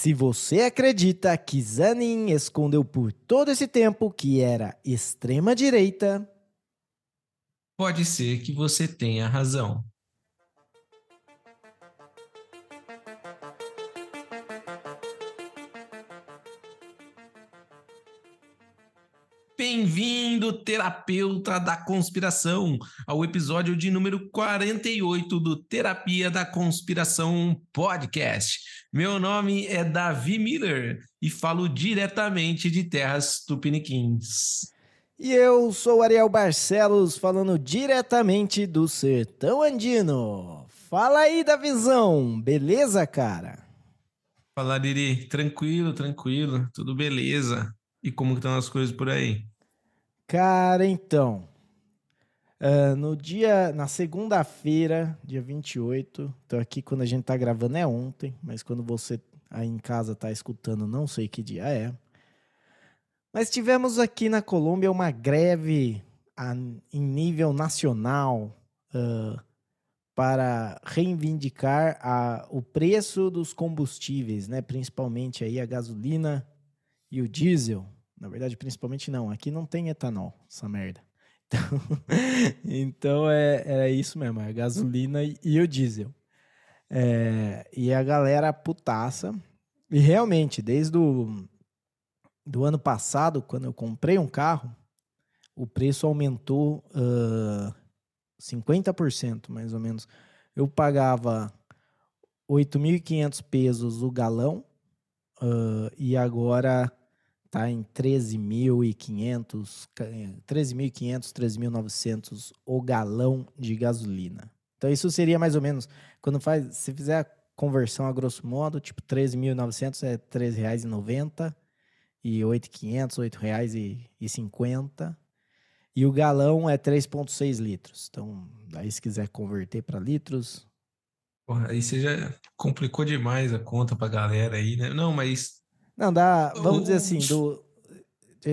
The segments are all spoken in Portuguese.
Se você acredita que Zanin escondeu por todo esse tempo que era extrema-direita, pode ser que você tenha razão. Bem-vindo, terapeuta da conspiração, ao episódio de número 48 do Terapia da Conspiração Podcast. Meu nome é Davi Miller e falo diretamente de terras tupiniquins. E eu sou Ariel Barcelos, falando diretamente do sertão andino. Fala aí, Davizão, beleza, cara? Fala, Liri, tranquilo, tranquilo, tudo beleza. E como estão as coisas por aí? Cara, então. Uh, no dia. Na segunda-feira, dia 28. Então, aqui quando a gente tá gravando é ontem, mas quando você aí em casa tá escutando, não sei que dia é. Mas tivemos aqui na Colômbia uma greve a, em nível nacional uh, para reivindicar a, o preço dos combustíveis, né? principalmente aí a gasolina e o diesel. Na verdade, principalmente não. Aqui não tem etanol, essa merda. Então, então é, é isso mesmo, é gasolina e, o diesel. É, e a galera putaça. E realmente, desde o do ano passado, quando eu comprei um carro, o preço aumentou uh, 50%, mais ou menos. Eu pagava 8.500 pesos o galão uh, e agora tá em 13.500, 13.500, 13.900 o galão de gasolina. Então isso seria mais ou menos quando faz, se fizer a conversão a grosso modo, tipo 13.900 é R$ 13,90 e 8.500, R$ 8,50. E o galão é 3.6 litros. Então, aí se quiser converter para litros, Porra, aí você já complicou demais a conta pra galera aí, né? Não, mas não, dá. Vamos dizer assim, do.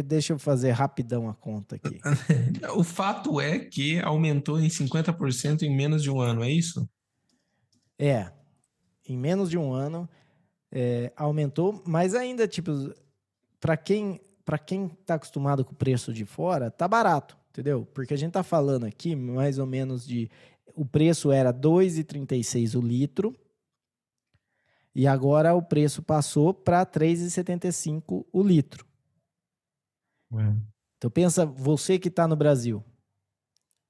Deixa eu fazer rapidão a conta aqui. o fato é que aumentou em 50% em menos de um ano, é isso? É. Em menos de um ano é, aumentou, mas ainda, tipo, para quem para quem tá acostumado com o preço de fora, tá barato, entendeu? Porque a gente tá falando aqui mais ou menos de o preço era 2,36 o litro e agora o preço passou para 3,75 o litro. É. Então pensa, você que está no Brasil.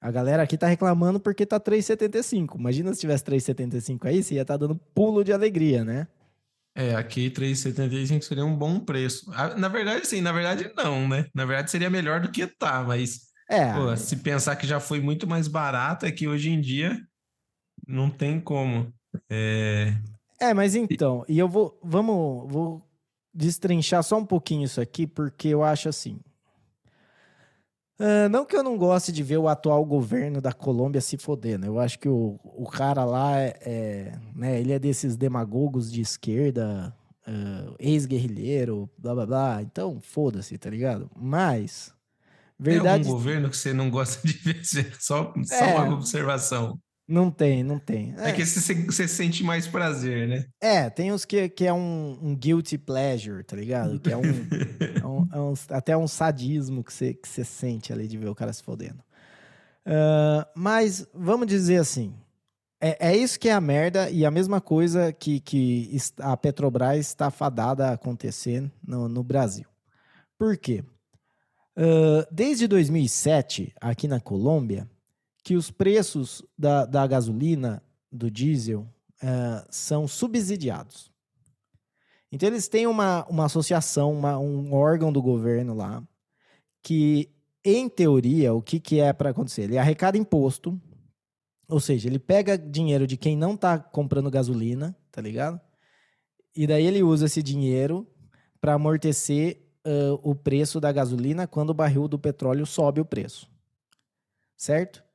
A galera aqui está reclamando porque está 3,75. Imagina se tivesse 3,75 aí, você ia estar tá dando pulo de alegria, né? É, aqui 3,75 seria um bom preço. Ah, na verdade, sim, na verdade não, né? Na verdade seria melhor do que tá, mas é, pô, se pensar que já foi muito mais barato, é que hoje em dia não tem como. É, é, mas então, e eu vou, vamos, vou destrinchar só um pouquinho isso aqui, porque eu acho assim. Uh, não que eu não goste de ver o atual governo da Colômbia se fodendo. Eu acho que o, o cara lá é, é né, ele é desses demagogos de esquerda, uh, ex-guerrilheiro, blá blá blá. Então, foda-se, tá ligado? Mas. Verdade... Tem algum governo que você não gosta de ver? Só, só é, uma observação. Não tem, não tem. É, é que você, sente mais prazer, né? É, tem uns que, que é um, um guilty pleasure, tá ligado? Que é um, é um, é um, até um sadismo que você, que você sente ali de ver o cara se fodendo. Uh, mas vamos dizer assim: é, é isso que é a merda e a mesma coisa que, que a Petrobras está fadada a acontecer no, no Brasil. Por quê? Uh, desde 2007, aqui na Colômbia, que os preços da, da gasolina, do diesel, uh, são subsidiados. Então, eles têm uma, uma associação, uma, um órgão do governo lá, que, em teoria, o que, que é para acontecer? Ele arrecada imposto, ou seja, ele pega dinheiro de quem não está comprando gasolina, tá ligado? E daí ele usa esse dinheiro para amortecer uh, o preço da gasolina quando o barril do petróleo sobe o preço. Certo?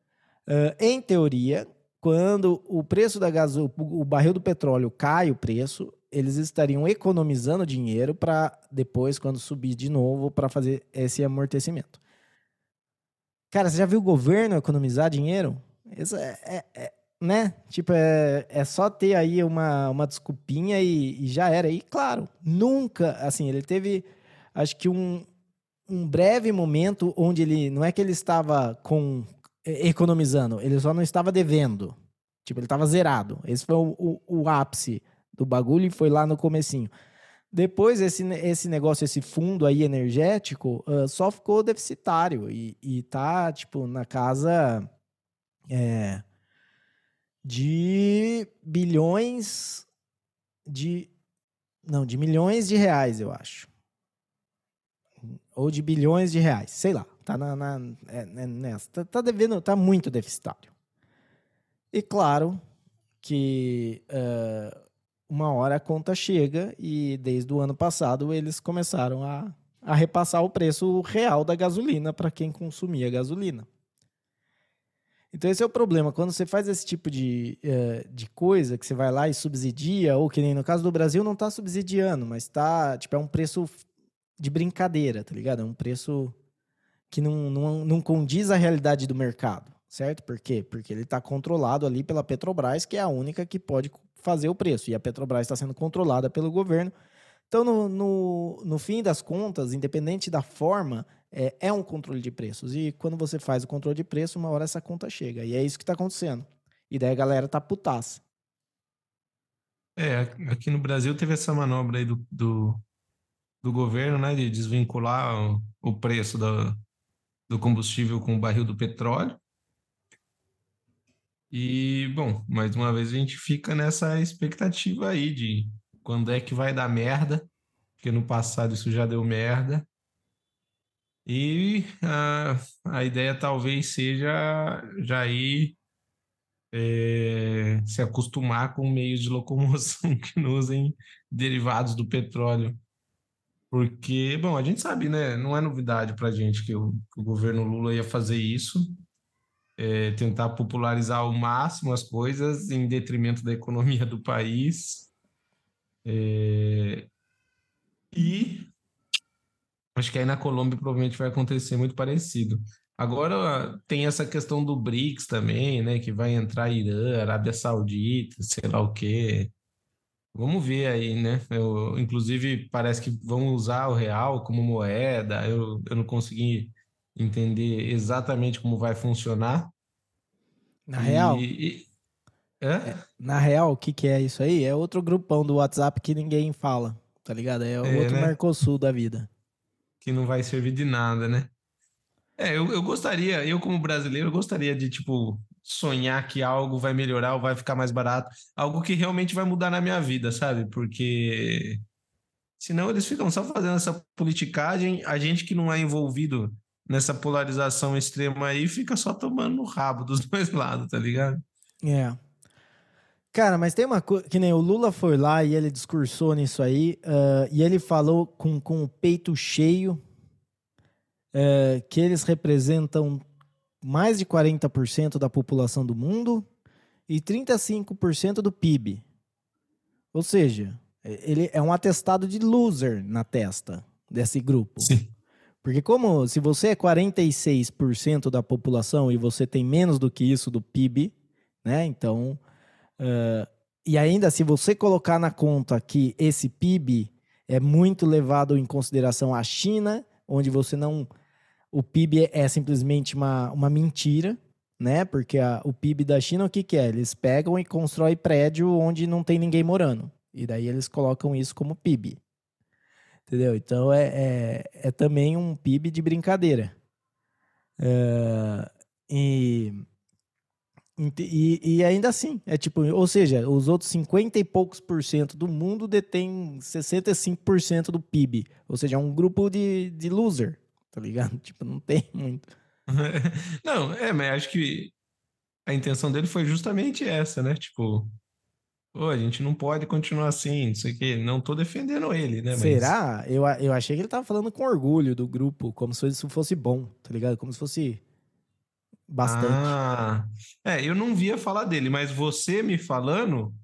Uh, em teoria, quando o preço da gasolina, o barril do petróleo cai o preço, eles estariam economizando dinheiro para depois, quando subir de novo, para fazer esse amortecimento. Cara, você já viu o governo economizar dinheiro? Isso é, é, é, né? Tipo, é, é só ter aí uma, uma desculpinha e, e já era. E claro, nunca, assim, ele teve, acho que um, um breve momento onde ele, não é que ele estava com economizando, ele só não estava devendo. Tipo, ele estava zerado. Esse foi o, o, o, ápice do bagulho e foi lá no comecinho. Depois, esse, esse negócio, esse fundo aí energético, uh, só ficou deficitário e, e tá, tipo, na casa... É, de bilhões de. Não, de milhões de reais, eu acho. Ou de bilhões de reais, sei lá. Tá na, na é, é nessa. Tá, tá, devendo, tá muito deficitário. E claro que uh, uma hora a conta chega e desde o ano passado eles começaram a, a repassar o preço real da gasolina para quem consumia gasolina. Então esse é o problema. Quando você faz esse tipo de, uh, de coisa, que você vai lá e subsidia, ou que nem no caso do Brasil não está subsidiando, mas tá, tipo, é um preço de brincadeira, tá ligado? É um preço que não, não, não condiz à realidade do mercado, certo? Por quê? Porque ele está controlado ali pela Petrobras, que é a única que pode fazer o preço. E a Petrobras está sendo controlada pelo governo. Então, no, no, no fim das contas, independente da forma, é, é um controle de preços. E quando você faz o controle de preço, uma hora essa conta chega. E é isso que está acontecendo. E daí a galera tá putaça. É, aqui no Brasil teve essa manobra aí do, do, do governo, né, de desvincular o, o preço do, do combustível com o barril do petróleo. E, bom, mais uma vez a gente fica nessa expectativa aí de quando é que vai dar merda, porque no passado isso já deu merda. E a, a ideia talvez seja já ir é, se acostumar com meios de locomoção que não usem derivados do petróleo. Porque, bom, a gente sabe, né? Não é novidade para a gente que o, que o, governo Lula ia fazer isso, é, tentar popularizar ao máximo as coisas em detrimento da economia do país. É, e Acho que aí na Colômbia provavelmente vai acontecer muito parecido. Agora tem essa questão do BRICS também, né? Que vai entrar Irã, Arábia Saudita, sei lá o quê. Vamos ver aí, né? Eu, inclusive, parece que vão usar o real como moeda. Eu, eu não consegui entender exatamente como vai funcionar. Na e, real? E, é? Na real, o que, que é isso aí? É outro grupão do WhatsApp que ninguém fala, tá ligado? É, é outro né? Mercosul da vida que não vai servir de nada, né? É, eu, eu gostaria, eu como brasileiro, eu gostaria de, tipo, sonhar que algo vai melhorar ou vai ficar mais barato, algo que realmente vai mudar na minha vida, sabe? Porque senão eles ficam só fazendo essa politicagem, a gente que não é envolvido nessa polarização extrema aí fica só tomando no rabo dos dois lados, tá ligado? É. Cara, mas tem uma coisa. Que nem o Lula foi lá e ele discursou nisso aí. Uh, e ele falou com, com o peito cheio uh, que eles representam mais de 40% da população do mundo e 35% do PIB. Ou seja, ele é um atestado de loser na testa desse grupo. Sim. Porque como se você é 46% da população e você tem menos do que isso do PIB, né? Então, Uh, e ainda, se você colocar na conta que esse PIB é muito levado em consideração a China, onde você não. O PIB é, é simplesmente uma, uma mentira, né? Porque a, o PIB da China, o que, que é? Eles pegam e constroem prédio onde não tem ninguém morando. E daí eles colocam isso como PIB. Entendeu? Então é, é, é também um PIB de brincadeira. Uh, e e, e, ainda assim, é tipo, ou seja, os outros 50 e poucos por cento do mundo detêm 65% do PIB. Ou seja, é um grupo de, de loser, tá ligado? Tipo, não tem muito. não, é, mas acho que a intenção dele foi justamente essa, né? Tipo, pô, a gente não pode continuar assim, não sei o quê. Não tô defendendo ele, né? Será? Mas... Eu, eu achei que ele tava falando com orgulho do grupo, como se isso fosse bom, tá ligado? Como se fosse bastante. Ah, é, eu não via falar dele, mas você me falando,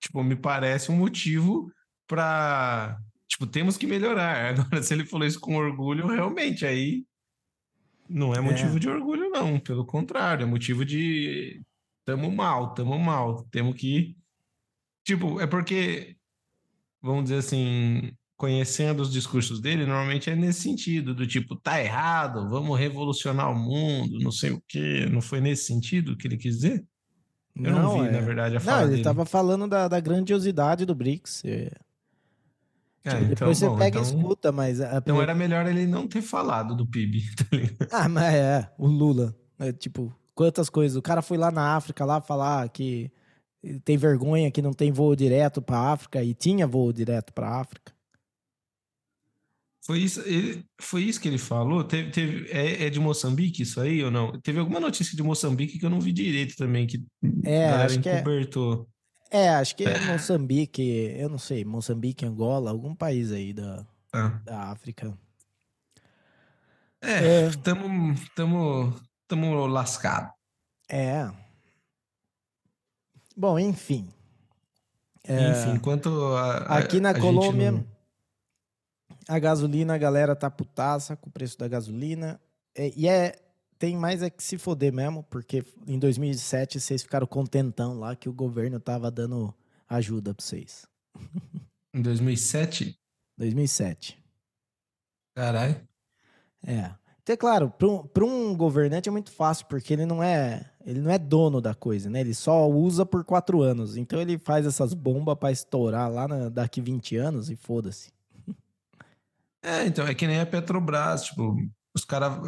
tipo, me parece um motivo para, tipo, temos que melhorar. Agora, se ele falou isso com orgulho, realmente, aí não é motivo é. de orgulho, não. Pelo contrário, é motivo de tamo mal, tamo mal. Temos que. Tipo, é porque, vamos dizer assim, conhecendo os discursos dele, normalmente é nesse sentido, do tipo, tá errado, vamos revolucionar o mundo, não sei o quê. Não foi nesse sentido que ele quis dizer? Eu não, não vi, é... na verdade, a fala Não, ele tava falando da, da grandiosidade do BRICS. É... É, tipo, então, depois você bom, pega então, e escuta, mas. A... Então era melhor ele não ter falado do PIB, tá ligado? Ah, mas é, o Lula. É, tipo, quantas coisas. O cara foi lá na África lá falar que tem vergonha que não tem voo direto para África e tinha voo direto para África. Foi isso, ele, foi isso que ele falou? Teve, teve, é, é, de Moçambique isso aí ou não? Teve alguma notícia de Moçambique que eu não vi direito também, que é, a acho encobertou. Que é, é, acho que é Moçambique, eu não sei, Moçambique, Angola, algum país aí da, ah. da África. É, estamos é. tamo, tamo lascado. É. Bom, enfim. Enfim, enquanto a, aqui na a Colômbia não... a gasolina, a galera tá putaça com o preço da gasolina. É, e é tem mais é que se foder mesmo, porque em 2007 vocês ficaram contentão lá que o governo tava dando ajuda para vocês. Em 2007? 2007. Caralho. É. Então, é claro, para um, um governante é muito fácil, porque ele não é ele não é dono da coisa, né? Ele só usa por quatro anos. Então ele faz essas bombas para estourar lá na, daqui 20 anos e foda-se. É, então, é que nem a Petrobras, tipo, os caras.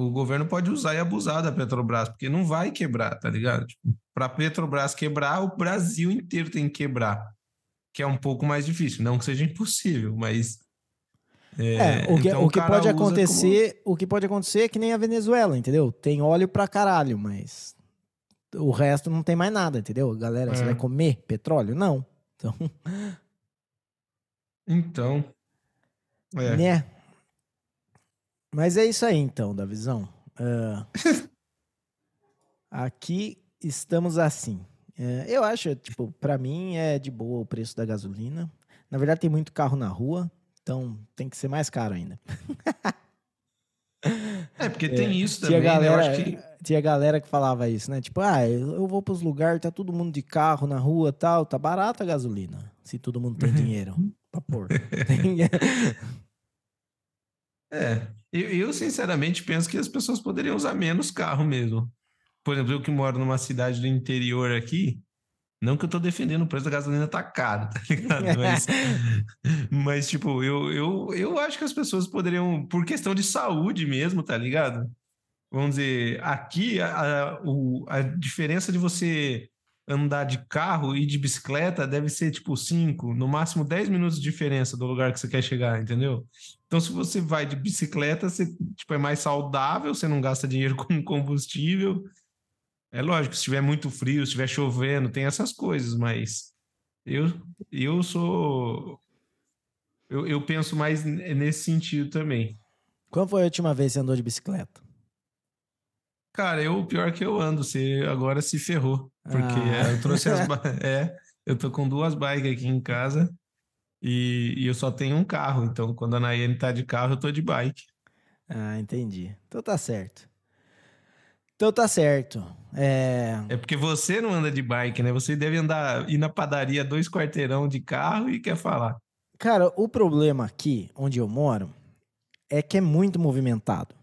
O governo pode usar e abusar da Petrobras, porque não vai quebrar, tá ligado? Tipo, para Petrobras quebrar, o Brasil inteiro tem que quebrar. Que é um pouco mais difícil. Não que seja impossível, mas é, é, o que, então o que pode acontecer, como... o que pode acontecer é que nem a Venezuela, entendeu? Tem óleo pra caralho, mas o resto não tem mais nada, entendeu? Galera, é. você vai comer petróleo? Não. Então. Então. É. Né? Mas é isso aí, então, da visão. Uh, aqui estamos assim. Uh, eu acho, tipo, para mim é de boa o preço da gasolina. Na verdade, tem muito carro na rua. Então tem que ser mais caro ainda. É, porque tem é, isso também, tinha galera, né? Eu acho que... Tinha galera que falava isso, né? Tipo, ah, eu vou pros lugares, tá todo mundo de carro na rua tal, tá barata a gasolina. Se todo mundo tem dinheiro pra pôr. É, eu, eu sinceramente penso que as pessoas poderiam usar menos carro mesmo. Por exemplo, eu que moro numa cidade do interior aqui, não que eu tô defendendo o preço da gasolina tá caro, tá ligado? Mas, mas tipo, eu, eu, eu acho que as pessoas poderiam, por questão de saúde mesmo, tá ligado? Vamos dizer, aqui a, a, o, a diferença de você andar de carro e de bicicleta deve ser tipo 5, no máximo 10 minutos de diferença do lugar que você quer chegar, entendeu? Então, se você vai de bicicleta, você tipo, é mais saudável, você não gasta dinheiro com combustível é lógico, se estiver muito frio, se estiver chovendo, tem essas coisas, mas eu, eu sou. Eu, eu penso mais nesse sentido também. Quando foi a última vez que você andou de bicicleta? Cara, eu, pior que eu ando, você agora se ferrou. Porque ah. eu trouxe as. é, eu tô com duas bikes aqui em casa e, e, eu só tenho um carro. Então, quando a Nayane tá de carro, eu tô de bike. Ah, entendi. Então tá certo. Então tá certo. É... é porque você não anda de bike, né? Você deve andar, ir na padaria dois quarteirão de carro e quer falar. Cara, o problema aqui, onde eu moro, é que é muito movimentado.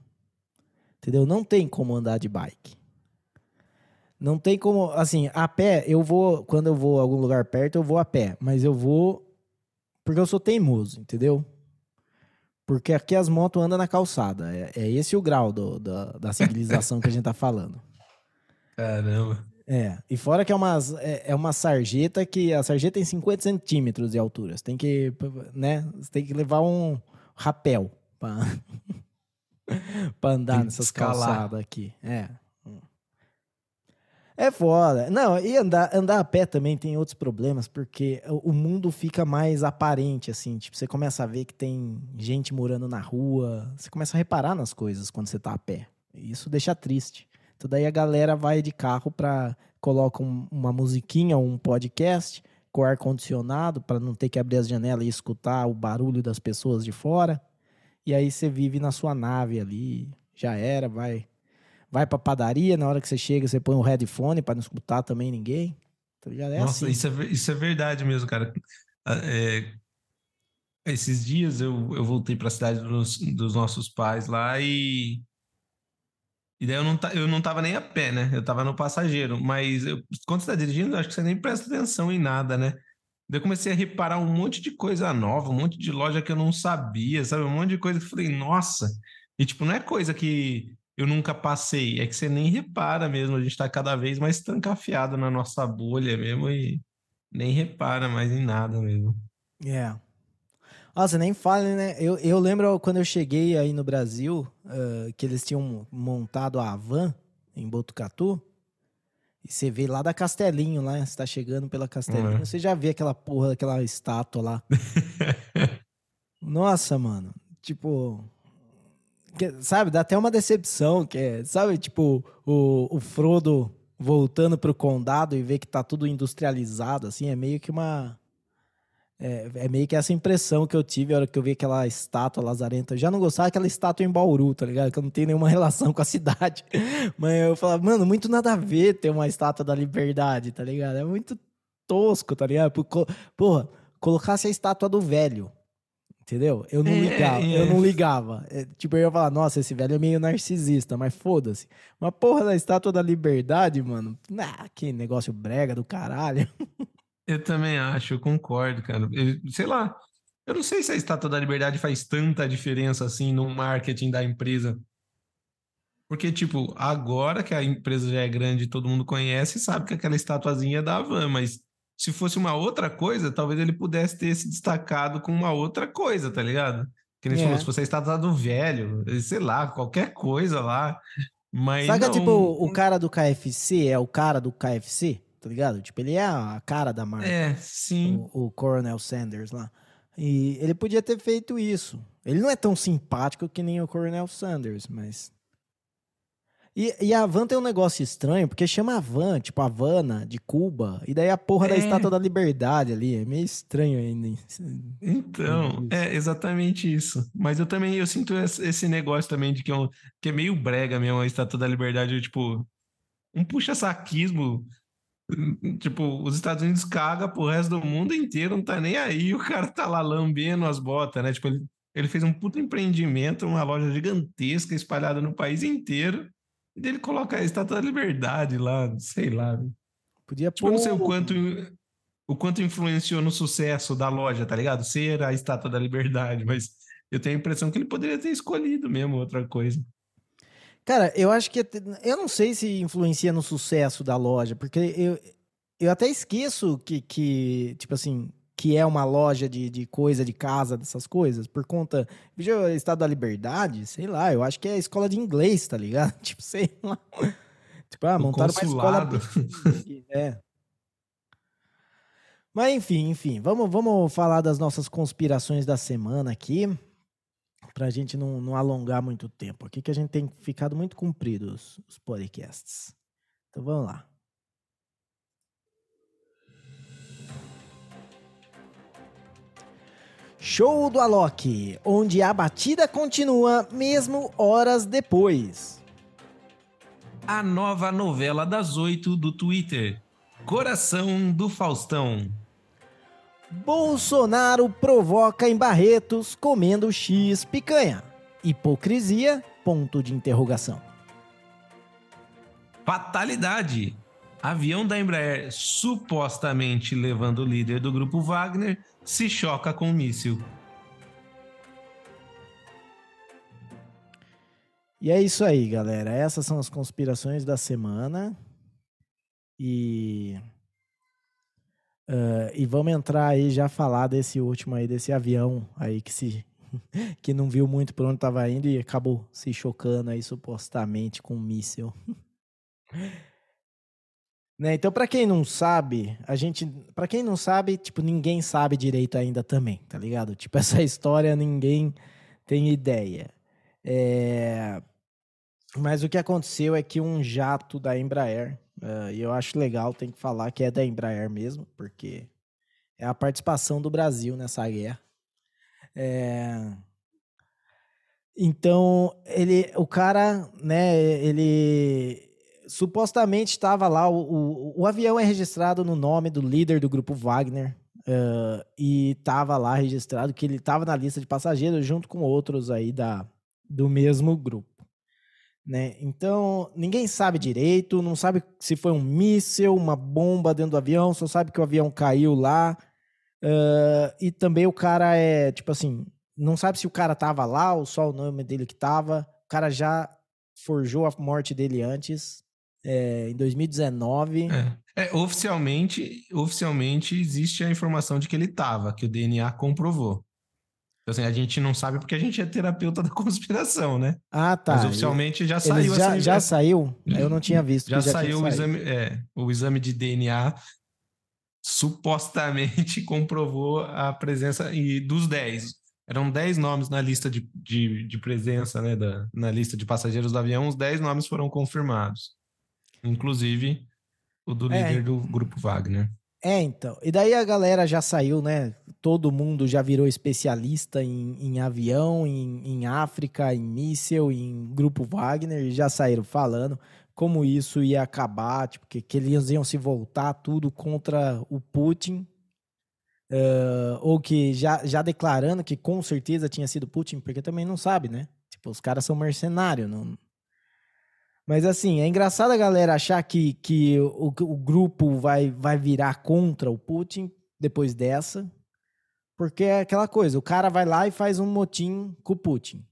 Entendeu? Não tem como andar de bike. Não tem como, assim, a pé, eu vou, quando eu vou a algum lugar perto, eu vou a pé, mas eu vou porque eu sou teimoso, entendeu? Porque aqui as motos andam na calçada. É, é esse o grau do, do, da civilização que a gente tá falando. Caramba. É, e fora que é uma, é, é uma sarjeta que a sarjeta tem 50 centímetros de altura. Você tem que, né, você tem que levar um rapel para andar nessas calçadas aqui. É. É foda. Não, e andar, andar a pé também tem outros problemas, porque o mundo fica mais aparente, assim. Tipo, você começa a ver que tem gente morando na rua. Você começa a reparar nas coisas quando você tá a pé. Isso deixa triste. Então daí a galera vai de carro pra... Coloca um, uma musiquinha, um podcast com ar-condicionado para não ter que abrir as janelas e escutar o barulho das pessoas de fora. E aí você vive na sua nave ali. Já era, vai vai pra padaria, na hora que você chega, você põe o headphone pra não escutar também ninguém. Tá ligado? É Nossa, assim. isso, é, isso é verdade mesmo, cara. Ah, é, esses dias eu, eu voltei para a cidade dos, dos, nossos pais lá e. E daí eu não, eu não tava nem a pé, né? Eu tava no passageiro. Mas eu, quando você tá dirigindo, acho que você nem presta atenção em nada, né? Daí eu comecei a reparar um monte de coisa nova, um monte de loja que eu não sabia, sabe? Um monte de coisa que eu falei, nossa. E tipo, não é coisa que eu nunca passei, é que você nem repara mesmo. A gente tá cada vez mais trancafiado na nossa bolha mesmo e nem repara mais em nada mesmo. É. Yeah. Nossa, nem fale, né? Eu, eu lembro quando eu cheguei aí no Brasil, uh, que eles tinham montado a van em Botucatu. E você vê lá da Castelinho, lá, você tá chegando pela Castelinho, uhum. você já vê aquela porra, aquela estátua lá. Nossa, mano. Tipo. Sabe, dá até uma decepção, que é, sabe, tipo, o, o Frodo voltando pro condado e ver que tá tudo industrializado, assim, é meio que uma é, é, meio que essa impressão que eu tive a hora que eu vi aquela estátua lazarenta. Eu já não gostava daquela estátua em Bauru, tá ligado? Que eu não tenho nenhuma relação com a cidade. Mas eu falava, mano, muito nada a ver ter uma estátua da liberdade, tá ligado? É muito tosco, tá ligado? Porra, colocasse a estátua do velho. Entendeu? Eu não é, ligava, é, é. eu não ligava. É, tipo, eu ia falar, nossa, esse velho é meio narcisista, mas foda-se. Uma porra da estátua da liberdade, mano. Ah, que negócio brega do caralho. Eu também acho, eu concordo, cara. Eu, sei lá, eu não sei se a Estátua da Liberdade faz tanta diferença assim no marketing da empresa. Porque, tipo, agora que a empresa já é grande e todo mundo conhece, sabe que aquela estatuazinha é da Van, mas se fosse uma outra coisa, talvez ele pudesse ter se destacado com uma outra coisa, tá ligado? Que nem é. falou, se fosse a estátua do velho, sei lá, qualquer coisa lá. Mas Sabe não... tipo, o cara do KFC é o cara do KFC? tá ligado? Tipo, ele é a cara da marca. É, sim. O, o Coronel Sanders lá. E ele podia ter feito isso. Ele não é tão simpático que nem o Coronel Sanders, mas. E, e a Van tem um negócio estranho, porque chama Van, tipo Havana, de Cuba, e daí a porra é. da Estátua da Liberdade ali. É meio estranho ainda. Então, é exatamente isso. Mas eu também eu sinto esse negócio também de que é, um, que é meio brega mesmo a Estátua da Liberdade, tipo, um puxa-saquismo Tipo, os Estados Unidos caga pro resto do mundo inteiro, não tá nem aí, o cara tá lá lambendo as botas, né? Tipo, ele, ele fez um puto empreendimento, uma loja gigantesca espalhada no país inteiro, e ele coloca a Estátua da Liberdade lá, sei lá. Podia tipo, não sei o quanto, o quanto influenciou no sucesso da loja, tá ligado? Ser a Estátua da Liberdade, mas eu tenho a impressão que ele poderia ter escolhido mesmo outra coisa. Cara, eu acho que. Eu não sei se influencia no sucesso da loja, porque eu, eu até esqueço que, que, tipo assim, que é uma loja de, de coisa de casa, dessas coisas, por conta. Veja, Estado da Liberdade, sei lá, eu acho que é escola de inglês, tá ligado? Tipo, sei lá. Tipo, ah, montaram uma escola. é. Mas enfim, enfim, vamos, vamos falar das nossas conspirações da semana aqui para a gente não, não, alongar muito tempo aqui, que a gente tem ficado muito comprido os, os podcasts. Então vamos lá. Show do Alok, onde a batida continua mesmo horas depois. A nova novela das oito do Twitter, Coração do Faustão. Bolsonaro provoca em Barretos comendo X picanha. Hipocrisia? Ponto de interrogação. Fatalidade. Avião da Embraer, supostamente levando o líder do grupo Wagner, se choca com um míssil. E é isso aí, galera. Essas são as conspirações da semana. E Uh, e vamos entrar aí já falar desse último aí, desse avião aí que se que não viu muito por onde estava indo e acabou se chocando aí supostamente com um míssil. né? Então, para quem não sabe, a gente, para quem não sabe, tipo, ninguém sabe direito ainda também, tá ligado? Tipo, essa história ninguém tem ideia. É... Mas o que aconteceu é que um jato da Embraer Uh, e eu acho legal, tem que falar que é da Embraer mesmo, porque é a participação do Brasil nessa guerra. É... Então, ele, o cara, né, ele supostamente estava lá, o, o, o, avião é registrado no nome do líder do grupo Wagner, uh, e estava lá registrado que ele estava na lista de passageiros junto com outros aí da, do mesmo grupo. Né? Então, ninguém sabe direito, não sabe se foi um míssil, uma bomba dentro do avião, só sabe que o avião caiu lá. Uh, e também o cara é, tipo assim, não sabe se o cara tava lá ou só o nome dele que tava. O cara já forjou a morte dele antes, é, em 2019. É. é. oficialmente, oficialmente existe a informação de que ele tava, que o DNA comprovou. Então, assim, a gente não sabe porque a gente é terapeuta da conspiração, né? Ah, tá. Mas oficialmente já saiu. Já, assim, já saiu? Eu não tinha visto. Já, já saiu o exame, é, o exame de DNA supostamente comprovou a presença e dos 10. Eram 10 nomes na lista de, de, de presença, né? Da, na lista de passageiros do avião, os 10 nomes foram confirmados. Inclusive o do é. líder do grupo Wagner. É, então. E daí a galera já saiu, né? Todo mundo já virou especialista em, em avião, em, em África, em míssel, em grupo Wagner, e já saíram falando como isso ia acabar, tipo, que, que eles iam se voltar tudo contra o Putin, Uh, ou que já, já declarando que com certeza tinha sido Putin, porque também não sabe, né? Tipo, os caras são mercenários. Não... Mas assim, é engraçado a galera achar que, que o, o grupo vai, vai virar contra o Putin depois dessa. Porque é aquela coisa, o cara vai lá e faz um motim com o Putin.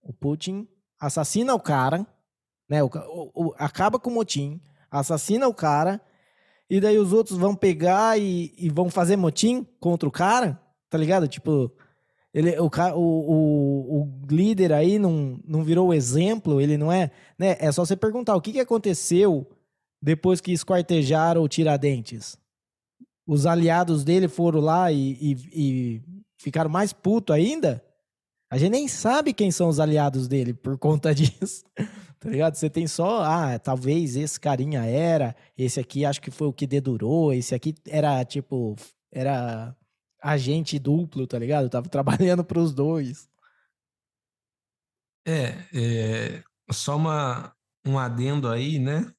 O Putin assassina o cara, né? O, o, acaba com o motim, assassina o cara e daí os outros vão pegar e, e vão fazer motim contra o cara, tá ligado? Tipo, ele, o, o, o, líder aí não, não virou exemplo, ele não é. Né? É só você perguntar o que, que aconteceu depois que esquartejaram o Tiradentes. Os aliados dele foram lá e, e, e ficaram mais puto ainda? A gente nem sabe quem são os aliados dele por conta disso. Tá ligado? Você tem só, ah, talvez esse carinha era, esse aqui acho que foi o que dedurou, esse aqui era tipo, era agente duplo, tá ligado? tava trabalhando para os dois. É, é, só uma, um adendo aí, né?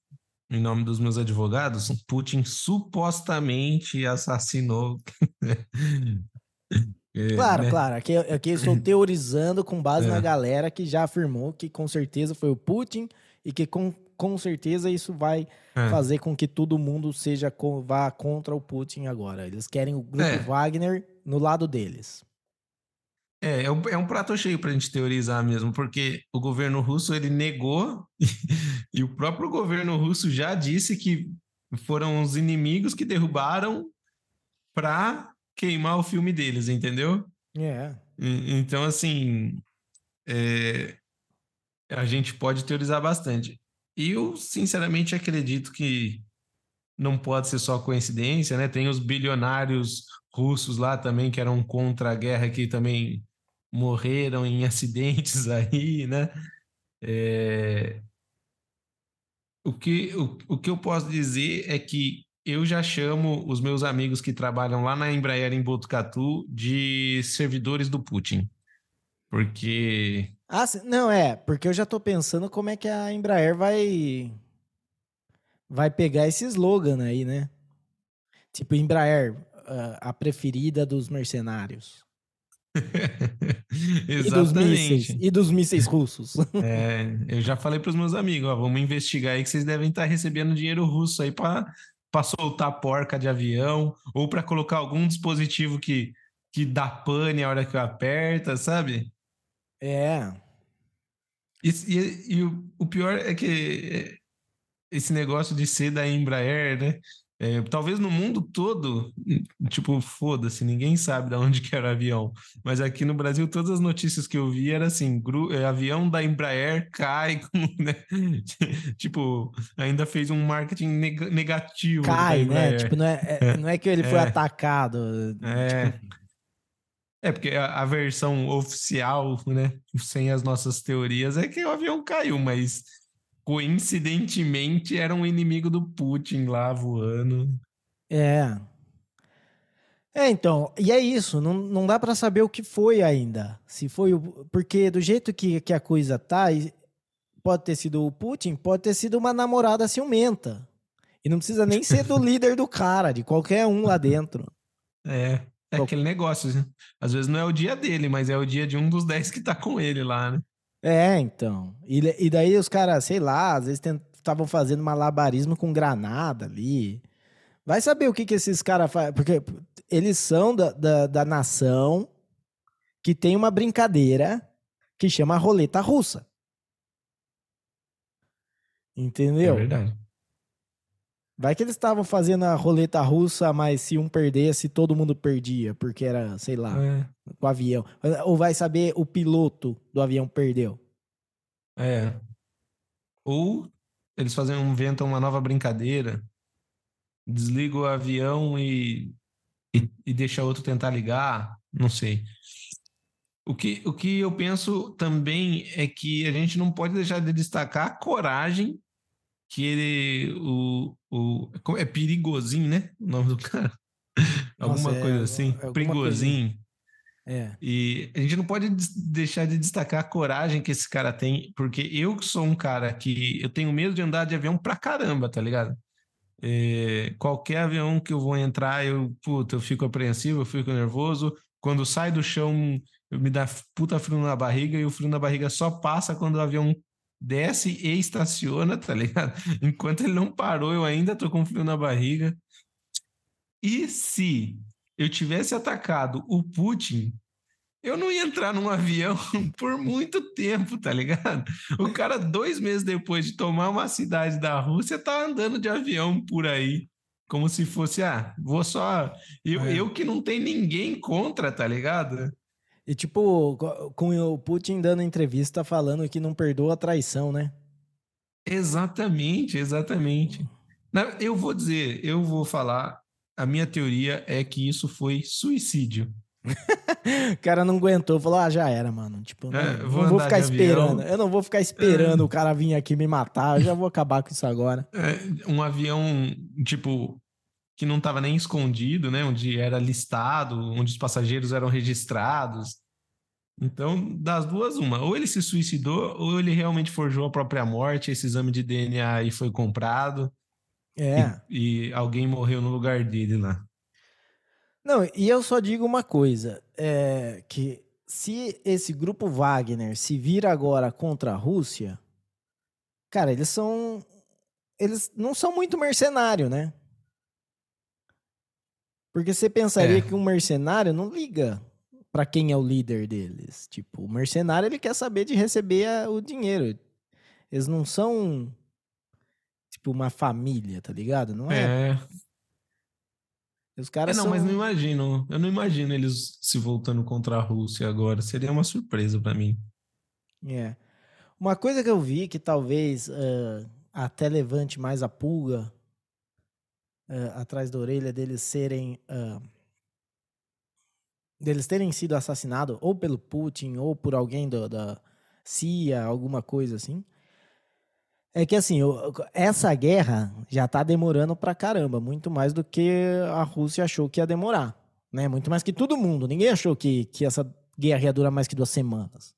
Em nome dos meus advogados, Putin supostamente assassinou É, claro, né? claro. Aqui, aqui eu estou teorizando com base é. na galera que já afirmou que com certeza foi o Putin e que com, com certeza isso vai é. fazer com que todo mundo seja vá contra o Putin agora. Eles querem o grupo é. Wagner no lado deles. É, é um, é um prato cheio para a gente teorizar mesmo, porque o governo russo ele negou e o próprio governo russo já disse que foram os inimigos que derrubaram para queimar o filme deles, entendeu? É. Então, assim, é, a gente pode teorizar bastante. Eu, sinceramente, acredito que não pode ser só coincidência, né? Tem os bilionários russos lá também que eram contra a guerra que também morreram em acidentes aí, né? É... O, que, o, o que eu posso dizer é que eu já chamo os meus amigos que trabalham lá na Embraer em Botucatu de servidores do Putin. Porque. Ah, não, é, porque eu já tô pensando como é que a Embraer vai. Vai pegar esse slogan aí, né? Tipo, Embraer, a preferida dos mercenários. Exatamente. E dos mísseis, e dos mísseis russos. é, eu já falei para os meus amigos, ó, vamos investigar aí que vocês devem estar recebendo dinheiro russo aí para para soltar porca de avião ou para colocar algum dispositivo que, que dá pane a hora que aperta, sabe? É. E, e, e o, o, pior é que esse negócio de ser da Embraer, né? É, talvez no mundo todo, tipo, foda-se, ninguém sabe de onde que era o avião. Mas aqui no Brasil, todas as notícias que eu vi era assim: é, avião da Embraer cai, né? tipo, ainda fez um marketing neg negativo. Cai, né? Tipo, não é, é, não é que ele foi é. atacado. É. Tipo... É, porque a, a versão oficial, né, sem as nossas teorias, é que o avião caiu, mas coincidentemente era um inimigo do Putin lá voando. É. É, então, e é isso, não, não dá para saber o que foi ainda. Se foi o. Porque do jeito que, que a coisa tá, pode ter sido o Putin, pode ter sido uma namorada ciumenta. E não precisa nem ser do líder do cara, de qualquer um lá dentro. É, é aquele negócio. Né? Às vezes não é o dia dele, mas é o dia de um dos dez que tá com ele lá, né? É, então. E, e daí os caras, sei lá, às vezes estavam fazendo malabarismo com granada ali. Vai saber o que, que esses caras fazem. Porque eles são da, da, da nação que tem uma brincadeira que chama roleta russa. Entendeu? É verdade. Vai que eles estavam fazendo a roleta russa, mas se um perdesse, todo mundo perdia, porque era, sei lá, é. o avião. Ou vai saber o piloto do avião perdeu. É. Ou eles fazem, inventam uma nova brincadeira, desliga o avião e, e, e deixa outro tentar ligar, não sei. O que, o que eu penso também é que a gente não pode deixar de destacar a coragem que ele. O, o, é perigosinho, né? O nome do cara. alguma Nossa, coisa é, assim. É perigosinho. É. E a gente não pode deixar de destacar a coragem que esse cara tem, porque eu que sou um cara que eu tenho medo de andar de avião pra caramba, tá ligado? É, qualquer avião que eu vou entrar, eu, puta, eu fico apreensivo, eu fico nervoso. Quando sai do chão, me dá puta frio na barriga e o frio na barriga só passa quando o avião desce e estaciona, tá ligado? Enquanto ele não parou, eu ainda tô com frio na barriga. E se eu tivesse atacado o Putin, eu não ia entrar num avião por muito tempo, tá ligado? O cara, dois meses depois de tomar uma cidade da Rússia, tá andando de avião por aí. Como se fosse, ah, vou só. Eu, é. eu que não tem ninguém contra, tá ligado? E tipo, com o Putin dando entrevista falando que não perdoa a traição, né? Exatamente, exatamente. Eu vou dizer, eu vou falar, a minha teoria é que isso foi suicídio. o cara não aguentou, falou: ah, já era, mano. Tipo, não, é, vou, não vou ficar esperando. Avião. Eu não vou ficar esperando é. o cara vir aqui me matar, eu já vou acabar com isso agora. É, um avião, tipo, que não estava nem escondido, né? Onde era listado, onde os passageiros eram registrados. Então, das duas, uma. Ou ele se suicidou, ou ele realmente forjou a própria morte, esse exame de DNA aí foi comprado. É. E, e alguém morreu no lugar dele lá. Não, e eu só digo uma coisa: é que se esse grupo Wagner se vira agora contra a Rússia, cara, eles são. Eles não são muito mercenário, né? Porque você pensaria é. que um mercenário não liga para quem é o líder deles. Tipo, o mercenário ele quer saber de receber a, o dinheiro. Eles não são tipo uma família, tá ligado? Não é. é. Os caras é, não, são... mas não imagino. Eu não imagino eles se voltando contra a Rússia agora. Seria uma surpresa para mim. É. Uma coisa que eu vi que talvez uh, até levante mais a pulga uh, atrás da orelha deles serem. Uh, deles terem sido assassinados ou pelo Putin ou por alguém do, da CIA, alguma coisa assim. É que assim, essa guerra já tá demorando pra caramba, muito mais do que a Rússia achou que ia demorar, né? Muito mais que todo mundo. Ninguém achou que, que essa guerra ia durar mais que duas semanas.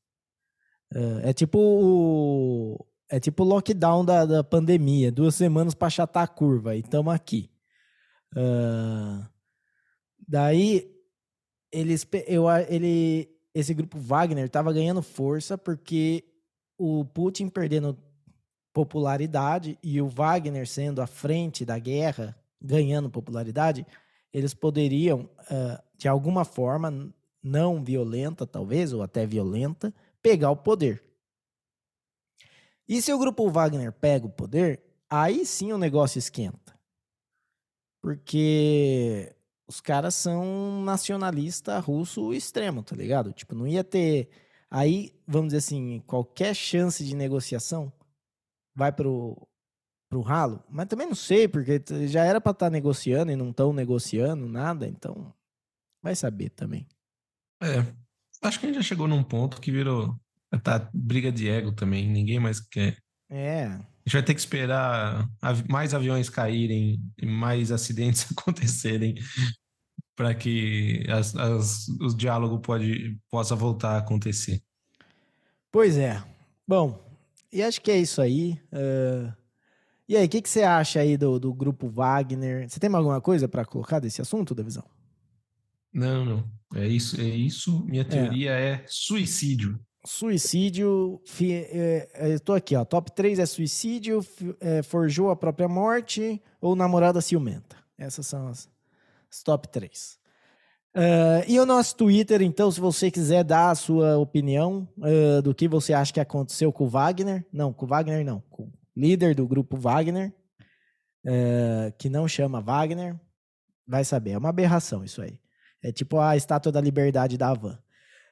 É, é tipo o, é tipo o lockdown da, da pandemia, duas semanas para achatar a curva e estamos aqui. Uh, daí, eles, eu, ele, esse grupo Wagner estava ganhando força porque o Putin perdendo popularidade e o Wagner sendo à frente da guerra, ganhando popularidade, eles poderiam, uh, de alguma forma, não violenta, talvez, ou até violenta, pegar o poder. E se o grupo Wagner pega o poder, aí sim o negócio esquenta. Porque os caras são nacionalista russo extremo, tá ligado? Tipo, não ia ter. Aí, vamos dizer assim, qualquer chance de negociação vai pro, pro ralo. Mas também não sei, porque já era para estar tá negociando e não estão negociando nada, então vai saber também. É. Acho que a gente já chegou num ponto que virou. Tá briga de ego também, ninguém mais quer. É gente vai ter que esperar mais aviões caírem e mais acidentes acontecerem para que as, as, o diálogo pode, possa voltar a acontecer. Pois é. Bom, e acho que é isso aí. Uh, e aí, o que, que você acha aí do, do grupo Wagner? Você tem alguma coisa para colocar desse assunto, Davizão? Não, não. É isso, é isso. Minha é. teoria é, é suicídio. Suicídio, é, é, tô aqui, ó. Top 3 é suicídio, é, forjou a própria morte ou namorada ciumenta. Essas são as, as top 3. Uh, e o nosso Twitter, então, se você quiser dar a sua opinião uh, do que você acha que aconteceu com o Wagner. Não, com o Wagner não. Com o líder do grupo Wagner, uh, que não chama Wagner. Vai saber, é uma aberração isso aí. É tipo a estátua da liberdade da Havan.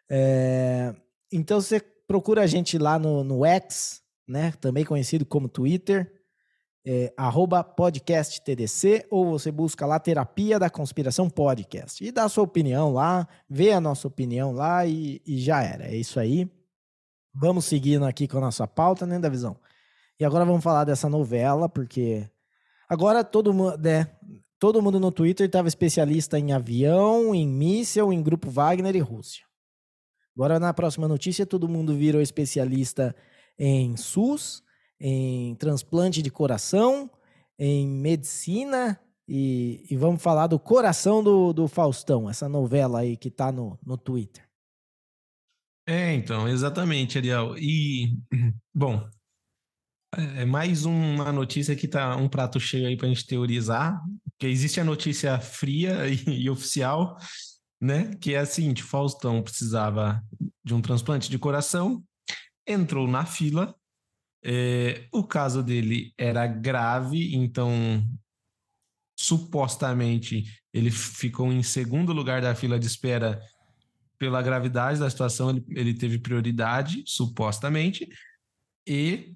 É, então você procura a gente lá no, no X, né? Também conhecido como Twitter, é, podcasttdc, ou você busca lá Terapia da Conspiração Podcast. E dá a sua opinião lá, vê a nossa opinião lá e, e já era. É isso aí. Vamos seguindo aqui com a nossa pauta, né, Davizão? E agora vamos falar dessa novela, porque agora todo mundo, né, Todo mundo no Twitter estava especialista em avião, em míssil, em grupo Wagner e Rússia. Agora, na próxima notícia, todo mundo virou especialista em SUS, em transplante de coração, em medicina e, e vamos falar do Coração do, do Faustão, essa novela aí que está no, no Twitter. É, então, exatamente, Ariel. E, bom, é, é mais uma notícia que tá um prato cheio aí para a gente teorizar. Porque existe a notícia fria e, e oficial, né? Que é a seguinte: Faustão precisava de um transplante de coração, entrou na fila. É, o caso dele era grave, então supostamente ele ficou em segundo lugar da fila de espera pela gravidade da situação, ele, ele teve prioridade, supostamente, e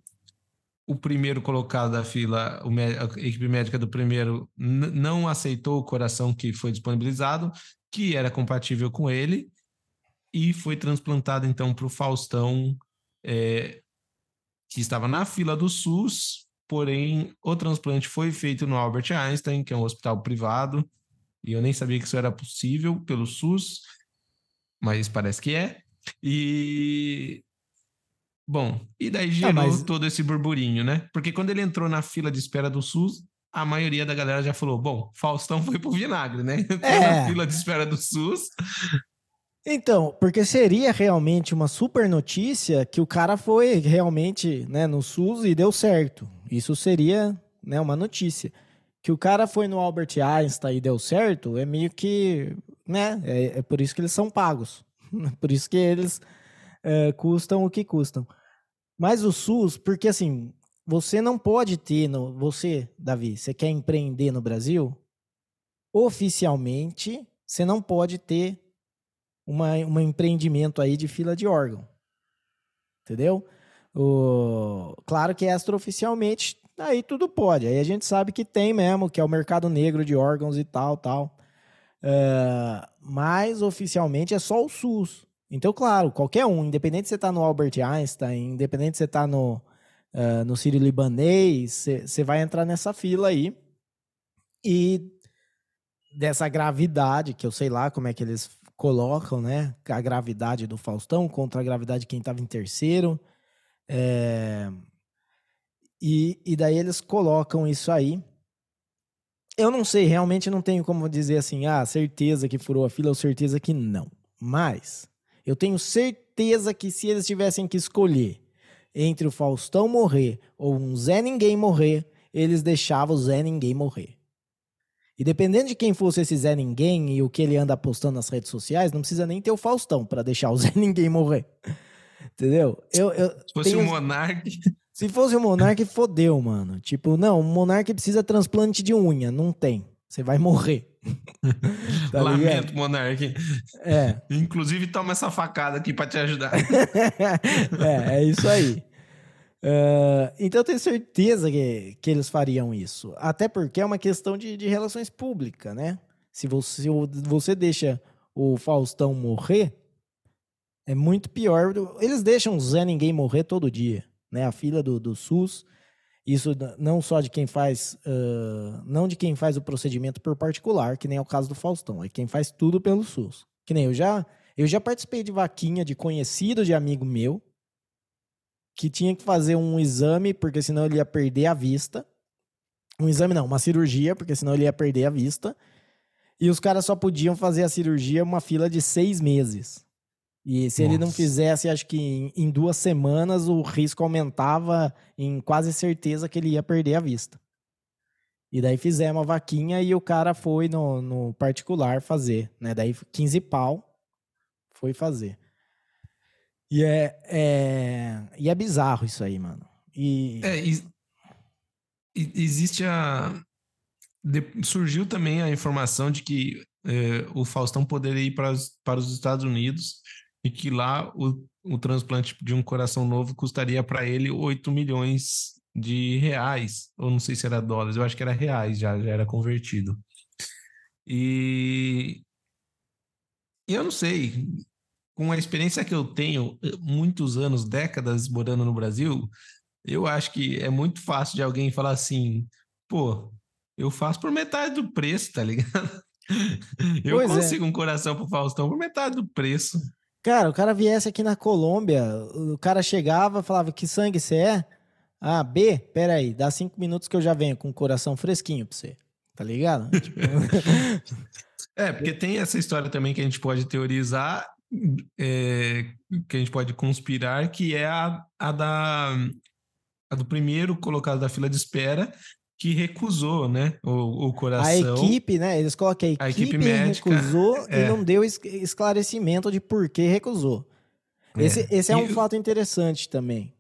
o primeiro colocado da fila, a equipe médica do primeiro, não aceitou o coração que foi disponibilizado, que era compatível com ele, e foi transplantado então para o Faustão, é, que estava na fila do SUS, porém o transplante foi feito no Albert Einstein, que é um hospital privado, e eu nem sabia que isso era possível pelo SUS, mas parece que é. E Bom, e daí gerou mas... todo esse burburinho, né? Porque quando ele entrou na fila de espera do SUS, a maioria da galera já falou: bom, Faustão foi pro vinagre, né? Entrou é. na fila de espera do SUS. Então, porque seria realmente uma super notícia que o cara foi realmente né, no SUS e deu certo. Isso seria né, uma notícia. Que o cara foi no Albert Einstein e deu certo, é meio que. né? É, é por isso que eles são pagos. por isso que eles é, custam o que custam. Mas o SUS, porque assim, você não pode ter, no, você, Davi, você quer empreender no Brasil, oficialmente, você não pode ter uma, um empreendimento aí de fila de órgão. Entendeu? O, claro que extraoficialmente, aí tudo pode. Aí a gente sabe que tem mesmo, que é o mercado negro de órgãos e tal, tal. Uh, mas oficialmente é só o SUS. Então, claro, qualquer um, independente se você está no Albert Einstein, independente se você está no, uh, no Sírio Libanês, você vai entrar nessa fila aí. E dessa gravidade, que eu sei lá como é que eles colocam, né? A gravidade do Faustão contra a gravidade de quem estava em terceiro. É... E, e daí eles colocam isso aí. Eu não sei, realmente não tenho como dizer assim, ah, certeza que furou a fila ou certeza que não. Mas eu tenho certeza que se eles tivessem que escolher entre o Faustão morrer ou um Zé Ninguém morrer, eles deixavam o Zé Ninguém morrer. E dependendo de quem fosse esse Zé Ninguém e o que ele anda postando nas redes sociais, não precisa nem ter o Faustão para deixar o Zé Ninguém morrer. Entendeu? Eu, eu se fosse tenho... o Monark. Se fosse o Monark, fodeu, mano. Tipo, não, o Monark precisa transplante de unha. Não tem. Você vai morrer. tá Lamento, Monark. É. Inclusive, toma essa facada aqui para te ajudar. é, é isso aí. Uh, então eu tenho certeza que, que eles fariam isso. Até porque é uma questão de, de relações públicas, né? Se você, se você deixa o Faustão morrer, é muito pior. Eles deixam o Zé Ninguém morrer todo dia, né? A fila do, do SUS. Isso não só de quem faz, uh, não de quem faz o procedimento por particular, que nem é o caso do Faustão, é quem faz tudo pelo SUS. Que nem eu já, eu já participei de vaquinha de conhecido de amigo meu que tinha que fazer um exame porque senão ele ia perder a vista. Um exame não, uma cirurgia porque senão ele ia perder a vista. E os caras só podiam fazer a cirurgia uma fila de seis meses. E se Nossa. ele não fizesse, acho que em, em, duas semanas, o risco aumentava em quase certeza que ele ia perder a vista. E daí fizemos a vaquinha e o cara foi no, no particular fazer, né? Daí 15 pau foi fazer. E é, é, e é bizarro isso aí, mano. E... É, e, existe a... De, surgiu também a informação de que é, o Faustão poderia ir para para os Estados Unidos e que lá o, o transplante de um coração novo custaria para ele 8 milhões de reais, ou não sei se era dólares, eu acho que era reais já, já era convertido. E eu não sei, com a experiência que eu tenho, muitos anos, décadas morando no Brasil, eu acho que é muito fácil de alguém falar assim, pô, eu faço por metade do preço, tá ligado? Eu pois é. consigo é. um coração pro Faustão por metade do preço. Cara, o cara viesse aqui na Colômbia, o cara chegava, falava que sangue você é? Ah, B? Pera aí, dá cinco minutos que eu já venho com o coração fresquinho pra você. Tá ligado? tipo... é, porque tem essa história também que a gente pode teorizar, é, que a gente pode conspirar, que é a, a da a do primeiro colocado da fila de espera, que recusou, né, o, o coração. A equipe, né, eles colocam a equipe, a equipe médica, recusou é. e não deu esclarecimento de por que recusou. É. Esse, esse é um fato interessante também.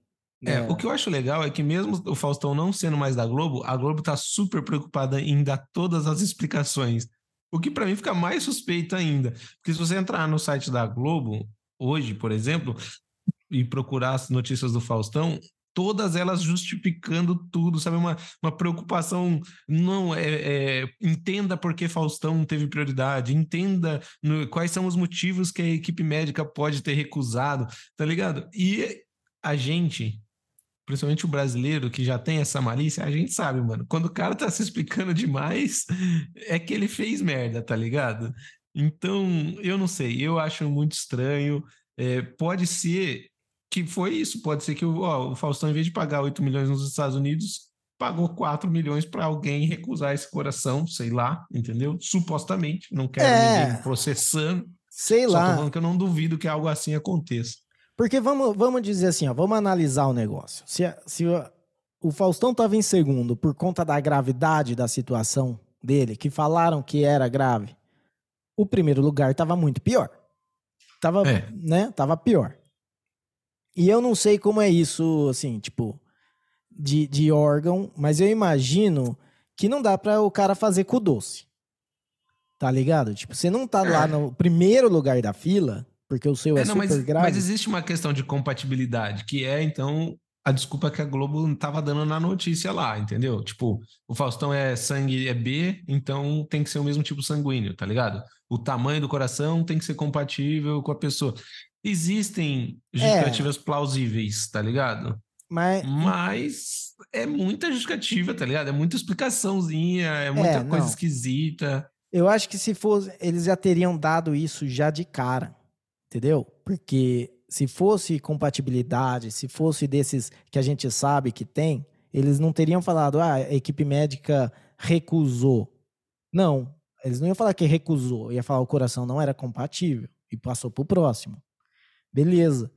É, é, o que eu acho legal é que mesmo o Faustão não sendo mais da Globo, a Globo tá super preocupada em dar todas as explicações. O que para mim fica mais suspeito ainda. Porque se você entrar no site da Globo, hoje, por exemplo, e procurar as notícias do Faustão, todas elas justificando tudo, sabe? Uma, uma preocupação, não, é, é entenda por que Faustão teve prioridade, entenda no, quais são os motivos que a equipe médica pode ter recusado, tá ligado? E a gente, principalmente o brasileiro que já tem essa malícia, a gente sabe, mano, quando o cara tá se explicando demais, é que ele fez merda, tá ligado? Então, eu não sei, eu acho muito estranho. É, pode ser que foi isso. Pode ser que o, ó, o Faustão, em vez de pagar 8 milhões nos Estados Unidos, pagou 4 milhões para alguém recusar esse coração, sei lá, entendeu? Supostamente. Não quero é, ninguém processando. Sei Só lá. Tô falando que eu não duvido que algo assim aconteça. Porque vamos, vamos dizer assim, ó, vamos analisar o negócio. Se, se o, o Faustão estava em segundo por conta da gravidade da situação dele, que falaram que era grave, o primeiro lugar estava muito pior. Tava, é. né? Tava pior. E eu não sei como é isso, assim, tipo, de, de órgão, mas eu imagino que não dá para o cara fazer com doce. Tá ligado? Tipo, você não tá lá no primeiro lugar da fila, porque o seu é, é não, super mas, grave. Mas existe uma questão de compatibilidade, que é, então, a desculpa que a Globo tava dando na notícia lá, entendeu? Tipo, o Faustão é sangue é B, então tem que ser o mesmo tipo sanguíneo, tá ligado? O tamanho do coração tem que ser compatível com a pessoa existem justificativas é. plausíveis, tá ligado? Mas... Mas é muita justificativa, tá ligado? É muita explicaçãozinha, é muita é, coisa esquisita. Eu acho que se fosse, eles já teriam dado isso já de cara, entendeu? Porque se fosse compatibilidade, se fosse desses que a gente sabe que tem, eles não teriam falado, ah, a equipe médica recusou. Não, eles não iam falar que recusou, ia falar o coração não era compatível e passou pro próximo. Beleza.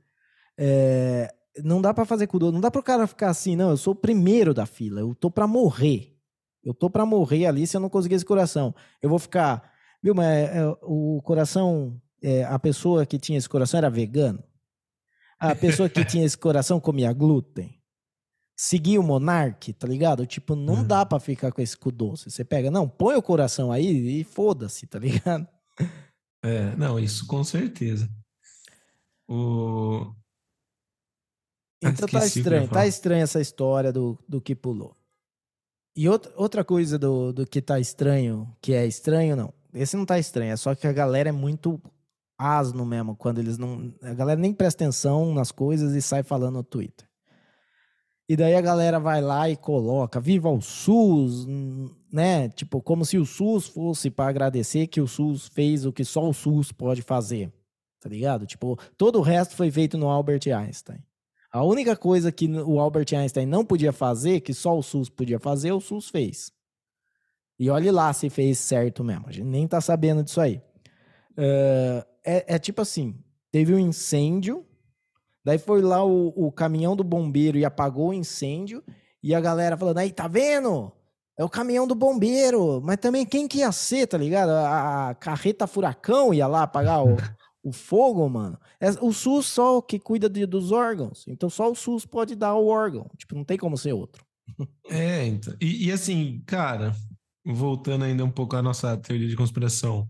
É, não dá para fazer dor, não dá para o cara ficar assim, não, eu sou o primeiro da fila, eu tô para morrer. Eu tô para morrer ali se eu não conseguir esse coração. Eu vou ficar, viu, mas é, o coração, é, a pessoa que tinha esse coração era vegano. A pessoa que tinha esse coração comia glúten. Seguia o monarque, tá ligado? Tipo, não uhum. dá para ficar com esse cu doce. Você pega, não, põe o coração aí e foda-se, tá ligado? É, não, isso com certeza. O... Então tá estranho, tá estranha essa história do, do que pulou. E outra, outra coisa do, do que tá estranho, que é estranho, não. Esse não tá estranho, é só que a galera é muito asno mesmo, quando eles não. A galera nem presta atenção nas coisas e sai falando no Twitter. E daí a galera vai lá e coloca Viva o SUS, né? Tipo, como se o SUS fosse para agradecer que o SUS fez o que só o SUS pode fazer. Tá ligado? Tipo, todo o resto foi feito no Albert Einstein. A única coisa que o Albert Einstein não podia fazer, que só o SUS podia fazer, o SUS fez. E olhe lá se fez certo mesmo. A gente nem tá sabendo disso aí. Uh, é, é, tipo assim: teve um incêndio, daí foi lá o, o, caminhão do bombeiro e apagou o incêndio, e a galera falando: aí, tá vendo? É o caminhão do bombeiro, mas também quem que ia ser, tá ligado? A, a carreta furacão ia lá apagar o, o fogo, mano. É, o SUS só que cuida de, dos órgãos. Então só o SUS pode dar o órgão. Tipo, não tem como ser outro. É, então. E, e assim, cara, voltando ainda um pouco à nossa teoria de conspiração.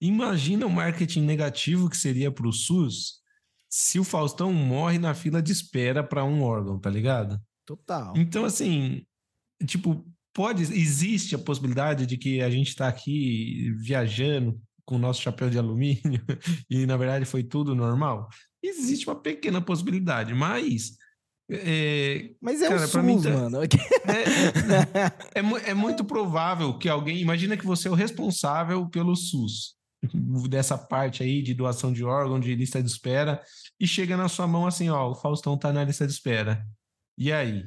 Imagina o marketing negativo que seria para o SUS se o Faustão morre na fila de espera para um órgão, tá ligado? Total. Então, assim, tipo, pode, existe a possibilidade de que a gente está aqui viajando com o nosso chapéu de alumínio e na verdade foi tudo normal? Existe uma pequena possibilidade, mas. É, mas é cara, o SUS, mim, tá mano. É, é, é, é, muito provável que alguém. Imagina que você é o responsável pelo SUS, dessa parte aí de doação de órgão, de lista de espera, e chega na sua mão assim: ó, o Faustão tá na lista de espera. E aí?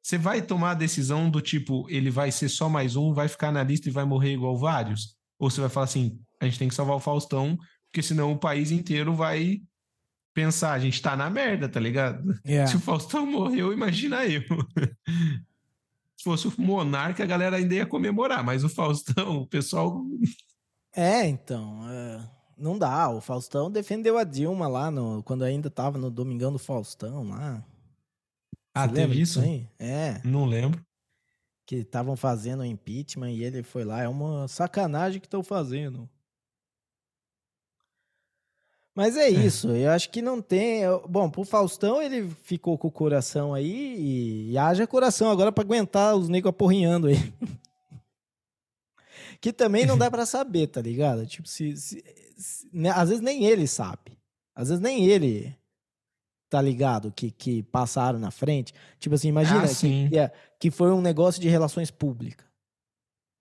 Você vai tomar a decisão do tipo, ele vai ser só mais um, vai ficar na lista e vai morrer igual vários? Ou você vai falar assim, a gente tem que salvar o Faustão, porque senão o país inteiro vai pensar, a gente tá na merda, tá ligado? Yeah. Se o Faustão morreu, imagina eu. Se fosse o Monarca, a galera ainda ia comemorar, mas o Faustão, o pessoal. É, então. É, não dá. O Faustão defendeu a Dilma lá no, quando ainda tava no Domingão do Faustão lá. Ah, Você teve isso? Aí? É. Não lembro que estavam fazendo o impeachment e ele foi lá. É uma sacanagem que estão fazendo. Mas é, é isso, eu acho que não tem. Bom, pro Faustão ele ficou com o coração aí e, e haja coração agora para aguentar os negros aporrinhando aí. que também não dá para saber, tá ligado? Tipo, se, se, se, né, às vezes nem ele sabe. Às vezes nem ele tá ligado? Que, que passaram na frente. Tipo assim, imagina ah, que, que, é, que, foi um negócio de relações públicas,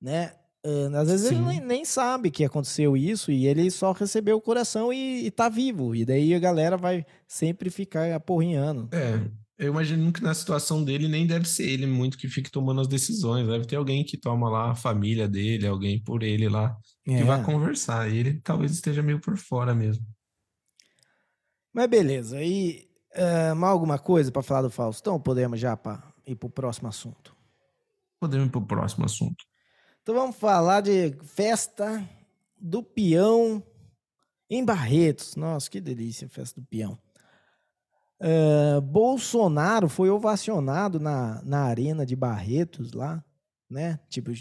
né? Às vezes sim. ele nem, nem, sabe que aconteceu isso e ele só recebeu o coração e, e tá vivo. E daí a galera vai sempre ficar aporrinhando. É, eu imagino que na situação dele nem deve ser ele muito que fique tomando as decisões. Deve ter alguém que toma lá a família dele, alguém por ele lá, que é. vai conversar. E ele talvez esteja meio por fora mesmo. Mas beleza, e Uh, mais alguma coisa para falar do Faustão? Podemos já pra ir para o próximo assunto? Podemos ir para o próximo assunto. Então vamos falar de festa do peão em Barretos. Nossa, que delícia, festa do peão. Uh, Bolsonaro foi ovacionado na, na arena de Barretos lá, né? Tipo,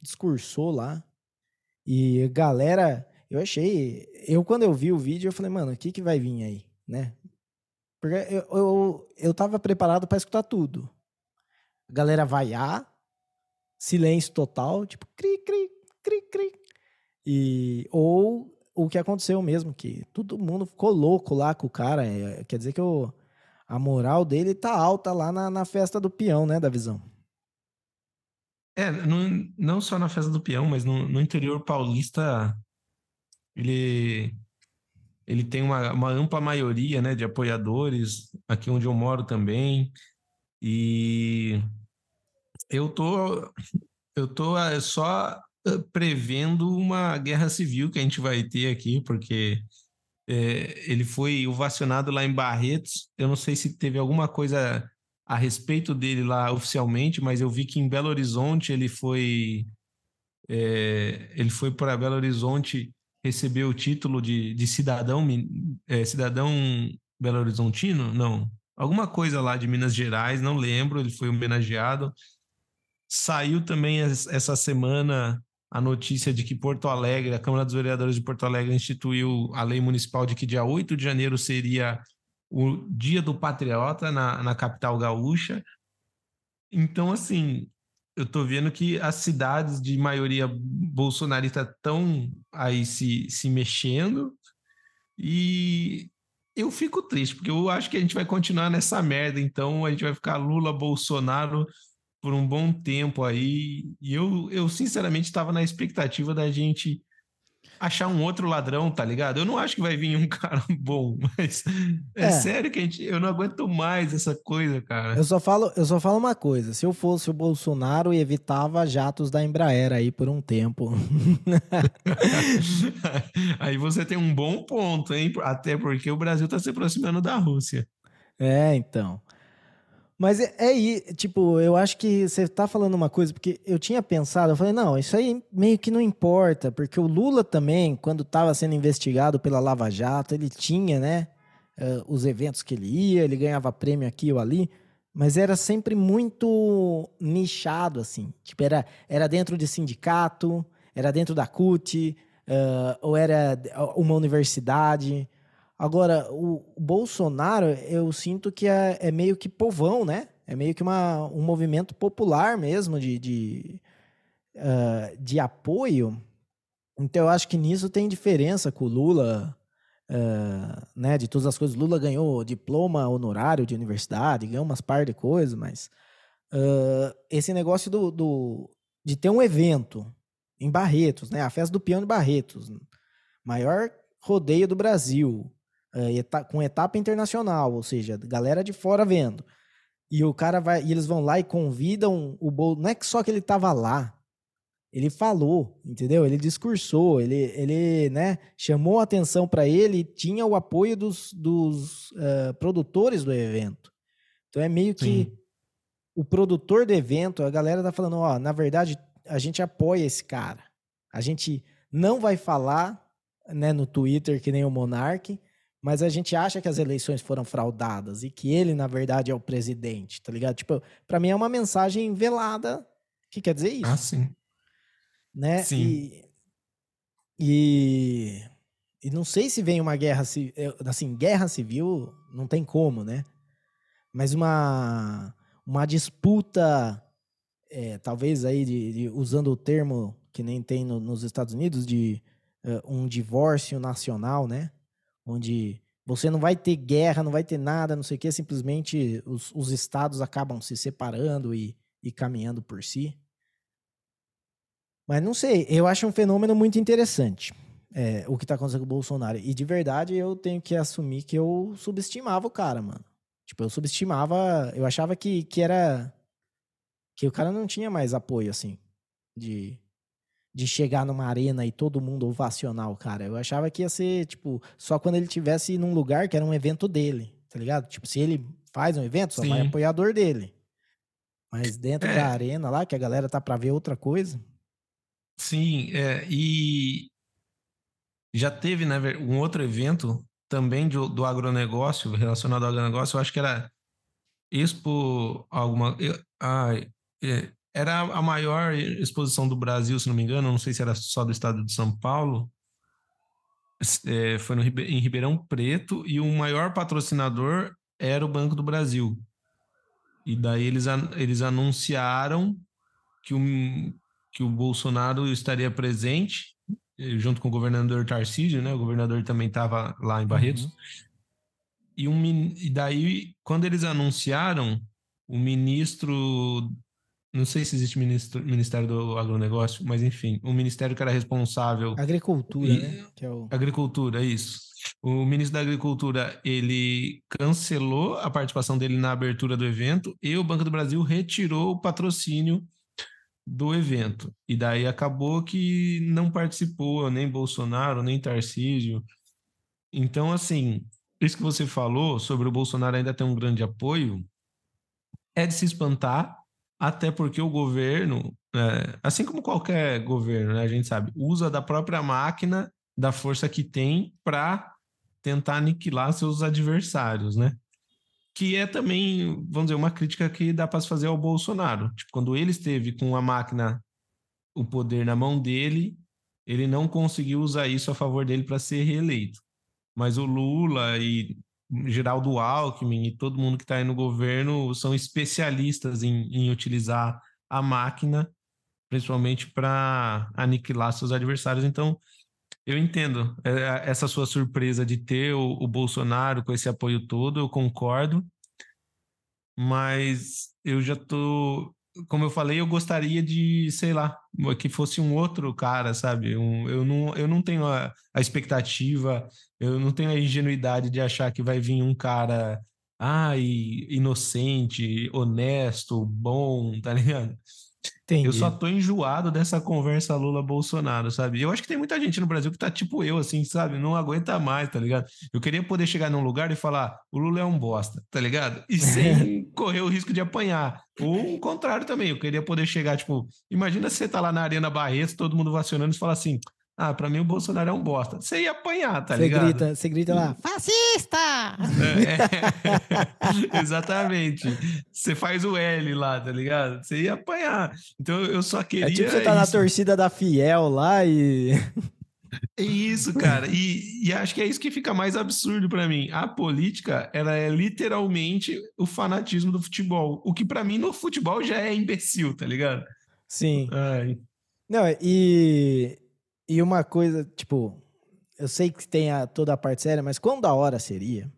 discursou lá. E galera, eu achei. Eu, quando eu vi o vídeo, eu falei, mano, o que, que vai vir aí, né? Porque eu, eu, eu tava preparado para escutar tudo. A galera vaiar, silêncio total, tipo, cri, cri, cri, cri. E, ou o que aconteceu mesmo, que todo mundo ficou louco lá com o cara. É, quer dizer que o, a moral dele tá alta lá na, na festa do peão, né, da visão. É, no, não só na festa do peão, mas no, no interior paulista, ele ele tem uma, uma ampla maioria né, de apoiadores, aqui onde eu moro também, e eu tô, eu tô eh, só eh, prevendo uma guerra civil que a gente vai ter aqui, porque é, ele foi ovacionado lá em Barretos. Eu não sei se teve alguma coisa a respeito dele lá oficialmente, mas eu vi que em Belo Horizonte ele foi é, ele foi para Belo Horizonte recebeu o título de, de cidadão, é, cidadão Belo Horizontino? Não. Alguma coisa lá de Minas Gerais, não lembro, ele foi homenageado. Saiu também essa semana a notícia de que Porto Alegre, a Câmara dos Vereadores de Porto Alegre instituiu a lei municipal de que dia 8 de janeiro seria o Dia do Patriota na, na capital gaúcha. Então, assim, eu tô vendo que as cidades de maioria bolsonarista estão aí se, se mexendo e eu fico triste, porque eu acho que a gente vai continuar nessa merda, então a gente vai ficar Lula, Bolsonaro por um bom tempo aí. E eu, eu sinceramente estava na expectativa da gente achar um outro ladrão, tá ligado? Eu não acho que vai vir um cara bom, mas é, é, sério que a gente, eu não aguento mais essa coisa, cara. Eu só falo, eu só falo uma coisa, se eu fosse o Bolsonaro, evitava jatos da Embraer aí por um tempo. aí você tem um bom ponto, hein? Até porque o Brasil tá se aproximando da Rússia. É, então. Mas é, é, tipo, eu acho que você tá falando uma coisa, porque eu tinha pensado, eu falei, não, isso aí meio que não importa, porque o Lula também, quando estava sendo investigado pela Lava Jato, ele tinha, né, uh, os eventos que ele ia, ele ganhava prêmio aqui ou ali, mas era sempre muito nichado, assim. Tipo, era, era dentro de sindicato, era dentro da CUT, uh, ou era uma universidade. Agora, o, Bolsonaro, eu sinto que é, é, meio que povão, né? É meio que uma, um movimento popular mesmo de, de, uh, de apoio. Então, eu acho que nisso tem diferença com o Lula, uh, né? De todas as coisas. Lula ganhou diploma honorário de universidade, ganhou umas par de coisas, mas uh, esse negócio do, do, de ter um evento em Barretos, né? A festa do peão de Barretos, maior rodeio do Brasil, uh, com etapa internacional, ou seja, galera de fora vendo. E o cara vai, e eles vão lá e convidam o Bolsonaro. Não é que só que ele tava lá, ele falou, entendeu? Ele discursou, ele, ele né, chamou atenção para ele e tinha o apoio dos, dos uh, produtores do evento. Então é meio que Sim. o produtor do evento, a galera tá falando, ó, na verdade, a gente apoia esse cara. A gente não vai falar né, no Twitter que nem o Monark, mas a gente acha que as eleições foram fraudadas e que ele, na verdade, é o presidente, tá ligado? Tipo, pra mim é uma mensagem velada que quer dizer isso. Ah, sim. Né? Sim. E, e, e não sei se vem uma guerra civil, assim, guerra civil não tem como, né? Mas uma, uma disputa, é, talvez aí, de, de, usando o termo que nem tem no, nos Estados Unidos, de uh, um divórcio nacional, né? Onde você não vai ter guerra, não vai ter nada, não sei o que, simplesmente os, os estados acabam se separando e, e caminhando por si. Mas não sei, eu acho um fenômeno muito interessante é, o que tá acontecendo com o Bolsonaro. E de verdade eu tenho que assumir que eu subestimava o cara, mano. Tipo, eu subestimava, eu achava que, que era. que o cara não tinha mais apoio, assim, de, de chegar numa arena e todo mundo ovacionar o cara. Eu achava que ia ser, tipo, só quando ele tivesse num lugar que era um evento dele, tá ligado? Tipo, se ele faz um evento, só Sim. vai apoiador dele. Mas dentro é. da arena lá, que a galera tá pra ver outra coisa. Sim, é, e já teve, né, um outro evento também do, do agronegócio, relacionado ao agronegócio, eu acho que era Expo alguma. Ah, é, era a maior exposição do Brasil, se não me engano, não sei se era só do estado de São Paulo. É, foi no, em Ribeirão Preto e o maior patrocinador era o Banco do Brasil. E daí eles, eles anunciaram que o, que o Bolsonaro estaria presente, eh, junto com o governador Tarcísio, né? O governador também estava lá em Barretos. Uhum. E, um, e daí, quando eles anunciaram, o ministro não sei se existe ministro, Ministério do Agronegócio, mas enfim, o ministério que era responsável. Agricultura, e, né? É o... Agricultura, isso. O ministro da Agricultura ele cancelou a participação dele na abertura do evento e o Banco do Brasil retirou o patrocínio do evento. E daí acabou que não participou nem Bolsonaro, nem Tarcísio. Então, assim, isso que você falou sobre o Bolsonaro ainda ter um grande apoio é de se espantar, até porque o governo, é, assim como qualquer governo, né, a gente sabe, usa da própria máquina, da força que tem para tentar aniquilar seus adversários, né? Que é também, vamos dizer, uma crítica que dá para se fazer ao Bolsonaro. Tipo, quando ele esteve com a máquina, o poder na mão dele, ele não conseguiu usar isso a favor dele para ser reeleito. Mas o Lula e Geraldo Alckmin e todo mundo que está aí no governo são especialistas em, em utilizar a máquina, principalmente para aniquilar seus adversários. Então, eu entendo é, essa sua surpresa de ter o, o Bolsonaro com esse apoio todo, eu concordo, mas eu já tô, como eu falei, eu gostaria de, sei lá, que fosse um outro cara, sabe? Um, eu, não, eu não tenho a, a expectativa, eu não tenho a ingenuidade de achar que vai vir um cara ai, inocente, honesto, bom, tá ligado? Entendi. Eu só tô enjoado dessa conversa Lula-Bolsonaro, sabe? Eu acho que tem muita gente no Brasil que tá tipo eu, assim, sabe? Não aguenta mais, tá ligado? Eu queria poder chegar num lugar e falar, o Lula é um bosta, tá ligado? E sem correr o risco de apanhar. Ou o contrário também, eu queria poder chegar, tipo, imagina você tá lá na Arena Barretos, todo mundo vacionando e fala assim, ah, pra mim o Bolsonaro é um bosta. Você ia apanhar, tá você ligado? Grita, você grita lá, fascista! É, é, exatamente. Você faz o L lá, tá ligado? Você ia apanhar. Então eu só queria. É tipo você tá isso. na torcida da Fiel lá e. É isso, cara. E, e, acho que é isso que fica mais absurdo para mim. A política, ela é literalmente o fanatismo do futebol. O que para mim no futebol já é imbecil, tá ligado? Sim. Ai. Não, e e uma coisa, tipo, eu sei que tem a, toda a parte séria, mas quão da hora seria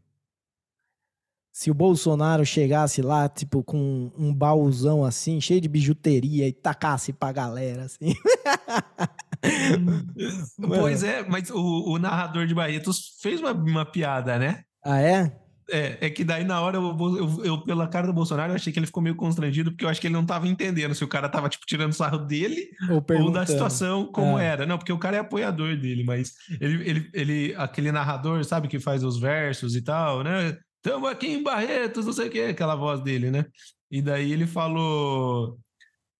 se o Bolsonaro chegasse lá, tipo, com um baúzão assim, cheio de bijuteria e tacasse pra galera, assim. pois é, mas o, o narrador de Barretos fez uma, uma piada, né? Ah, é? É, é que daí na hora, eu, eu, eu, pela cara do Bolsonaro, eu achei que ele ficou meio constrangido, porque eu acho que ele não tava entendendo se o cara tava, tipo, tirando sarro dele ou, ou da situação como é. era. Não, porque o cara é apoiador dele, mas ele, ele, ele, aquele narrador, sabe, que faz os versos e tal, né? Tamo aqui em Barretos, não sei o que, aquela voz dele, né? E daí ele falou: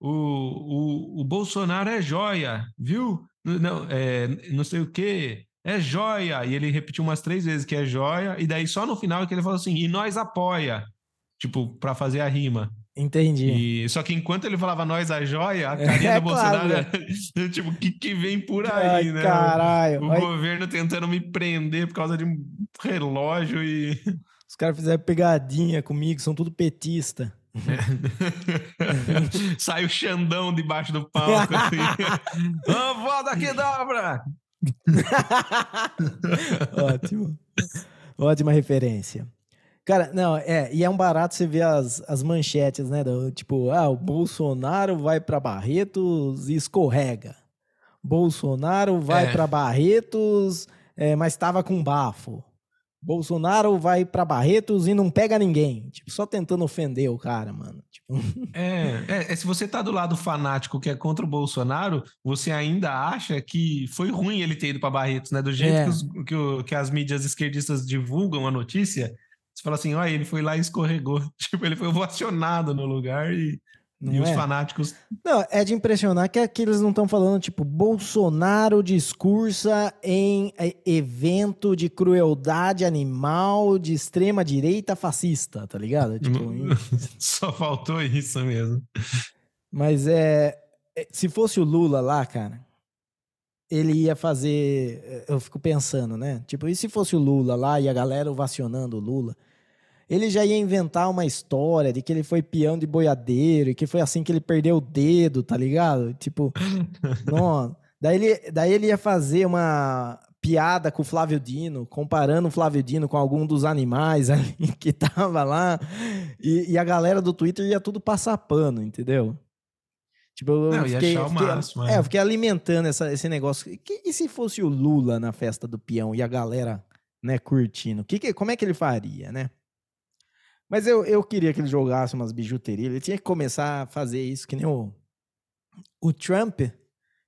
o, o, o Bolsonaro é joia, viu? Não, é, não sei o que é joia. E ele repetiu umas três vezes que é joia. E daí só no final é que ele falou assim, e nós apoia. Tipo, para fazer a rima. Entendi. E, só que enquanto ele falava nós a joia, a carinha é, do Bolsonaro claro. é, tipo, o que, que vem por aí, Ai, né? Caralho. O, governo tentando me prender por causa de um relógio e. Os caras fizeram pegadinha comigo, são tudo petista. É. Sai o Xandão debaixo do palco. assim. voda que dobra! Ótimo. Ótima referência. Cara, não, é, e é um barato você ver as, as manchetes, né? Do, tipo, ah, o Bolsonaro vai para Barretos e escorrega. Bolsonaro vai é. para Barretos, é, mas estava com bafo. Bolsonaro vai para Barretos e não pega ninguém. Tipo, só tentando ofender o cara, mano. Tipo... É, é, é, se você tá do lado fanático que é contra o Bolsonaro, você ainda acha que foi ruim ele ter ido para Barretos, né? Do jeito é. que, os, que, o, que, as mídias esquerdistas divulgam a notícia, você fala assim, olha, ele foi lá e escorregou. Tipo, ele foi ovacionado no lugar e não e é? os fanáticos. Não, é de impressionar que aqui eles não estão falando, tipo, Bolsonaro discursa em é, evento de crueldade animal de extrema direita fascista, tá ligado? Tipo, Só faltou isso mesmo. Mas é. é se fosse o Lula lá, cara, ele ia fazer. Eu fico pensando, né? Tipo, e se fosse o Lula lá e a galera ovacionando o Lula? Ele já ia inventar uma história de que ele foi peão de boiadeiro e que foi assim que ele perdeu o dedo, tá ligado? Tipo, não. Daí ele, daí ele ia fazer uma piada com o Flávio Dino, comparando o Flávio Dino com algum dos animais que tava lá. E, e a galera do Twitter ia tudo passar pano, entendeu? Tipo, eu não, fiquei, fiquei, máximo, é. é. eu fiquei alimentando essa, esse negócio. E, e se fosse o Lula na festa do peão e a galera, né, curtindo? Que, que, como é que ele faria, né? Mas eu, eu queria que ele jogasse umas bijuterias. Ele tinha que começar a fazer isso, que nem o, o Trump.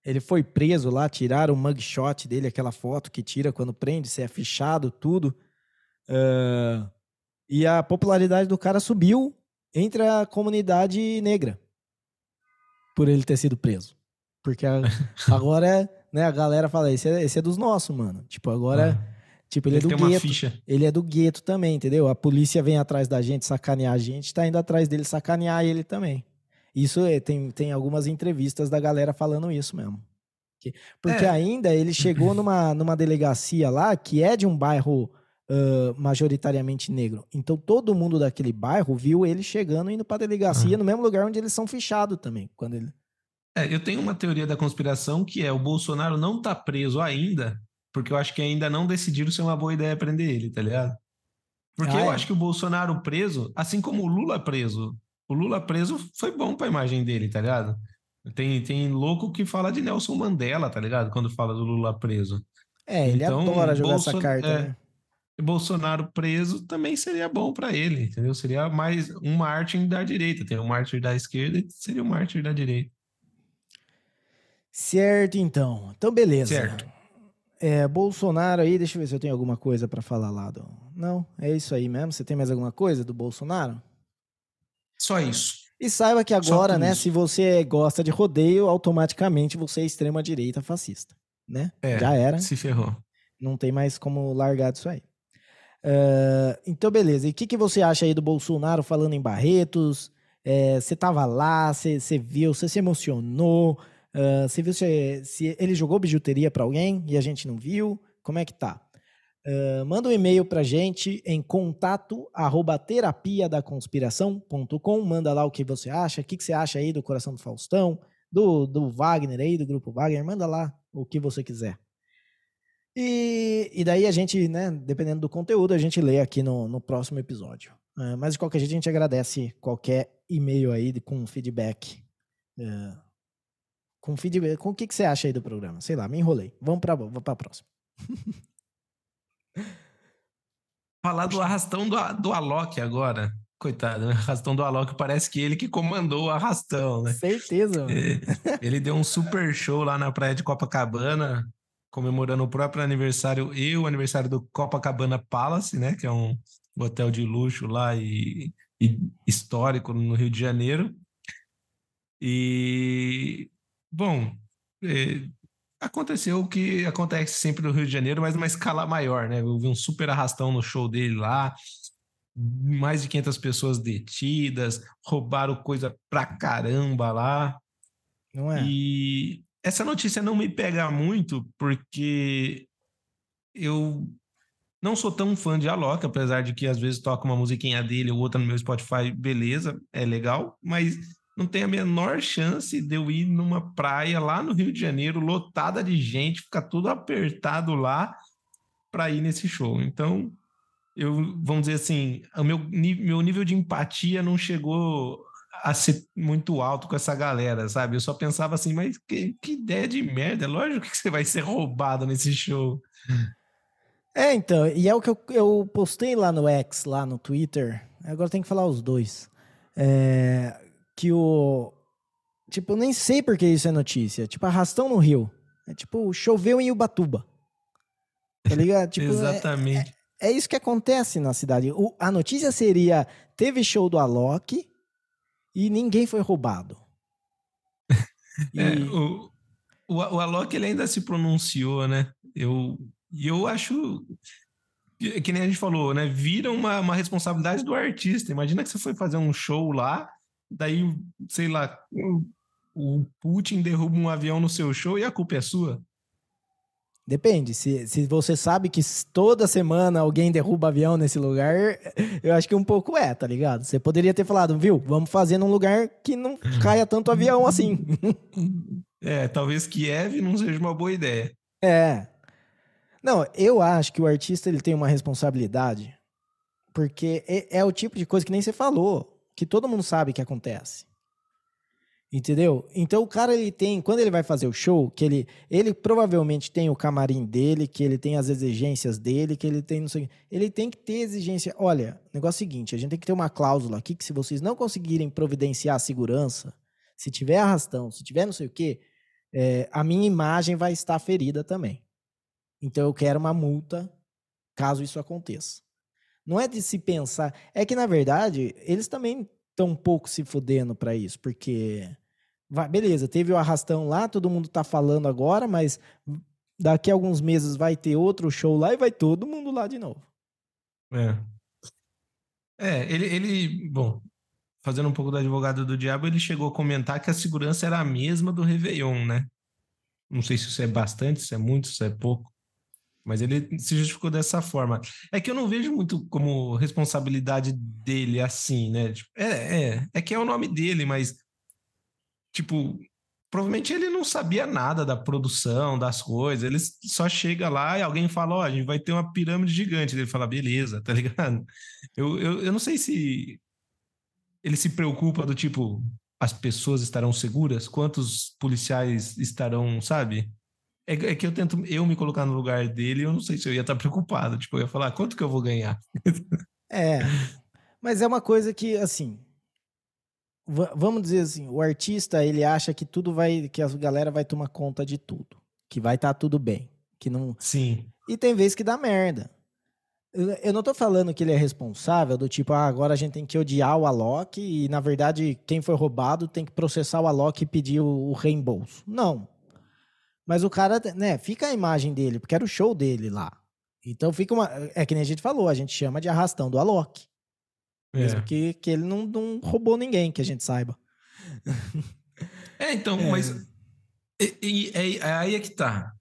Ele foi preso lá, tiraram o mugshot dele, aquela foto que tira quando prende, se é fichado, tudo. Uh, e a popularidade do cara subiu entre a comunidade negra por ele ter sido preso. Porque a, agora, né, a galera fala, esse é, esse é dos nossos, mano. Tipo, agora... Ah Tipo, ele, ele é do gueto. Ele é do gueto também, entendeu? A polícia vem atrás da gente sacanear a gente, tá indo atrás dele sacanear ele também. Isso é, tem, tem algumas entrevistas da galera falando isso mesmo. Porque é. ainda ele chegou numa, numa delegacia lá que é de um bairro uh, majoritariamente negro. Então todo mundo daquele bairro viu ele chegando indo pra delegacia no mesmo lugar onde eles são fichados também. Quando ele... É, eu tenho uma teoria da conspiração que é o Bolsonaro não tá preso ainda porque eu acho que ainda não decidiram se é uma boa ideia prender ele, tá ligado? Porque ah, eu é? acho que o Bolsonaro preso, assim como o Lula preso, o Lula preso foi bom pra imagem dele, tá ligado? Tem, tem louco que fala de Nelson Mandela, tá ligado? Quando fala do Lula preso. É, ele então, adora jogar Bolson... essa carta, é, né? Bolsonaro preso também seria bom para ele, entendeu? Seria mais um mártir da direita. Tem um mártir da esquerda e seria um mártir da direita. Certo, então. Então, beleza. Certo. É, Bolsonaro aí, deixa eu ver se eu tenho alguma coisa para falar lá. Do... Não, é isso aí mesmo. Você tem mais alguma coisa do Bolsonaro? Só isso. E saiba que agora, né, isso. se você gosta de rodeio, automaticamente você é extrema direita fascista, né? É, Já era. Se ferrou. Não tem mais como largar disso aí. Uh, então, beleza. E o que, que você acha aí do Bolsonaro falando em Barretos? É, você estava lá, você, você viu, você se emocionou? Uh, se, se ele jogou bijuteria para alguém e a gente não viu? Como é que tá? Uh, manda um e-mail pra gente em contato arroba terapia da conspiração.com. Manda lá o que você acha, o que, que você acha aí do Coração do Faustão, do, do Wagner aí, do Grupo Wagner. Manda lá o que você quiser. E, e daí a gente, né, dependendo do conteúdo, a gente lê aqui no, no próximo episódio. Uh, mas de qualquer jeito, a gente agradece qualquer e-mail aí com feedback. Uh, com feedback. Com o que, que você acha aí do programa? Sei lá, me enrolei. Vamos para a próxima. Falar do arrastão do, do Alok agora. Coitado, né? Arrastão do Alok parece que ele que comandou o arrastão, né? Certeza. Mano. Ele deu um super show lá na praia de Copacabana comemorando o próprio aniversário e o aniversário do Copacabana Palace, né? Que é um hotel de luxo lá e, e histórico no Rio de Janeiro. E, bom, é, aconteceu o que acontece sempre no Rio de Janeiro, mas numa escala maior, né? Eu vi um super arrastão no show dele lá, mais de 500 pessoas detidas, roubaram coisa pra caramba lá. Não é? E essa notícia não me pega muito porque eu não sou tão fã de Alok, apesar de que às vezes toca uma musiquinha dele ou outra no meu Spotify, beleza, é legal, mas não tem a menor chance de eu ir numa praia lá no Rio de Janeiro, lotada de gente, ficar tudo apertado lá para ir nesse show. Então, eu, vamos dizer assim, o meu, meu nível de empatia não chegou a ser muito alto com essa galera, sabe? Eu só pensava assim, mas que, que ideia de merda. É lógico que você vai ser roubado nesse show. É, então, e é o que eu, eu postei lá no X, lá no Twitter. Agora tem que falar os dois. É, que o. Tipo, eu nem sei porque isso é notícia. Tipo, arrastão no Rio. É tipo, choveu em Ubatuba. Tá ligado? Tipo, Exatamente. É, é, é, isso que acontece na cidade. O, a notícia seria: teve show do Alok e ninguém foi roubado. E... É, o, o, o Alok ele ainda se pronunciou, né? Eu, eu acho que, que nem a gente falou, né? Vira uma, uma responsabilidade do artista. Imagina que você foi fazer um show lá, daí, sei lá, o Putin derruba um avião no seu show e a culpa é sua. Depende. Se, se você sabe que toda semana alguém derruba avião nesse lugar, eu acho que um pouco é, tá ligado? Você poderia ter falado, viu? Vamos fazer num lugar que não caia tanto avião assim. É, talvez Kiev não seja uma boa ideia. É. Não, eu acho que o artista ele tem uma responsabilidade, porque é, é o tipo de coisa que nem você falou, que todo mundo sabe que acontece. Entendeu? Então o cara ele tem, quando ele vai fazer o show, que ele, ele provavelmente tem o camarim dele, que ele tem as exigências dele, que ele tem não sei, ele tem que ter exigência. Olha, negócio é o seguinte, a gente tem que ter uma cláusula aqui que se vocês não conseguirem providenciar a segurança, se tiver arrastão, se tiver não sei o quê, é, a minha imagem vai estar ferida também. Então eu quero uma multa caso isso aconteça. Não é de se pensar, é que na verdade eles também tão pouco se fudendo para isso, porque vai, beleza, teve o arrastão lá, todo mundo tá falando agora, mas daqui a alguns meses vai ter outro show lá e vai todo mundo lá de novo. É. É, ele, ele, bom, fazendo um pouco do advogado do diabo, ele chegou a comentar que a segurança era a mesma do Réveillon, né? Não sei se isso é bastante, se é muito, se é pouco. Mas ele se justificou dessa forma. É que eu não vejo muito como responsabilidade dele assim, né? Tipo, é, é, é que é o nome dele, mas tipo, provavelmente ele não sabia nada da produção, das coisas. Ele só chega lá e alguém fala: Ó, oh, a gente vai ter uma pirâmide gigante. Ele fala: beleza, tá ligado? Eu, eu, eu não sei se ele se preocupa do tipo: as pessoas estarão seguras? Quantos policiais estarão, sabe? É, é que eu tento eu me colocar no lugar dele, eu não sei se eu ia estar preocupado. Tipo, eu ia falar: quanto que eu vou ganhar? É. Mas é uma coisa que, assim, vamos dizer assim, o artista ele acha que tudo vai, que a galera vai tomar conta de tudo, que vai estar tá tudo bem, que não. Sim. E tem vezes que dá merda. Eu, eu não tô falando que ele é responsável do tipo, ah, agora a gente tem que odiar o Alok e na verdade quem foi roubado tem que processar o Alok e pedir o, o reembolso. Não. Mas o cara, né, fica a imagem dele, porque era o show dele lá. Então fica uma. É que nem a gente falou, a gente chama de arrastão do Alok. Mesmo é. que, que ele não, não roubou ninguém, que a gente saiba. É, então, é. mas. E, e, é, aí é que tá.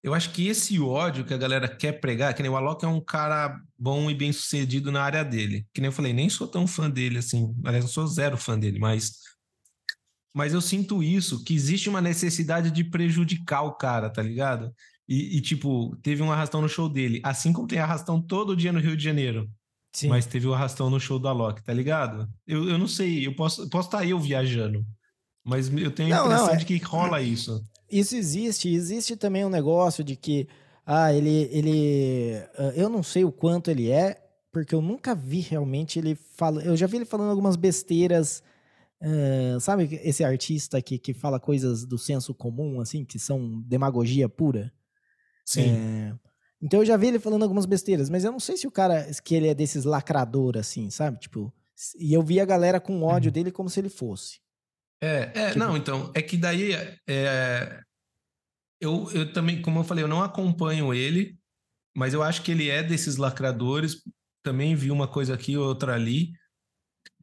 Eu acho que esse ódio que a galera quer pregar, que nem o Alok é um cara bom e bem sucedido na área dele. Que nem eu falei, nem sou tão fã dele assim. Aliás, eu sou zero fã dele, mas. Mas eu sinto isso, que existe uma necessidade de prejudicar o cara, tá ligado? E, e, tipo, teve um arrastão no show dele, assim como tem arrastão todo dia no Rio de Janeiro. Sim. Mas teve o arrastão no show da Loki, tá ligado? Eu, eu não sei, eu posso estar posso tá eu viajando, mas eu tenho a não, impressão não, é... de que rola isso. Isso existe. Existe também um negócio de que, ah, ele, ele. Ah, eu não sei o quanto ele é, porque eu nunca vi realmente ele fala. Eu já vi ele falando algumas besteiras. Uh, sabe esse artista que, que fala coisas do senso comum, assim, que são demagogia pura? Sim. É, então eu já vi ele falando algumas besteiras, mas eu não sei se o cara, que ele é desses lacrador, assim, sabe? Tipo, e eu vi a galera com ódio uhum. dele como se ele fosse. É, é tipo... não, então, é que daí é, eu, eu também, como eu falei, eu não acompanho ele, mas eu acho que ele é desses lacradores. Também vi uma coisa aqui, outra ali.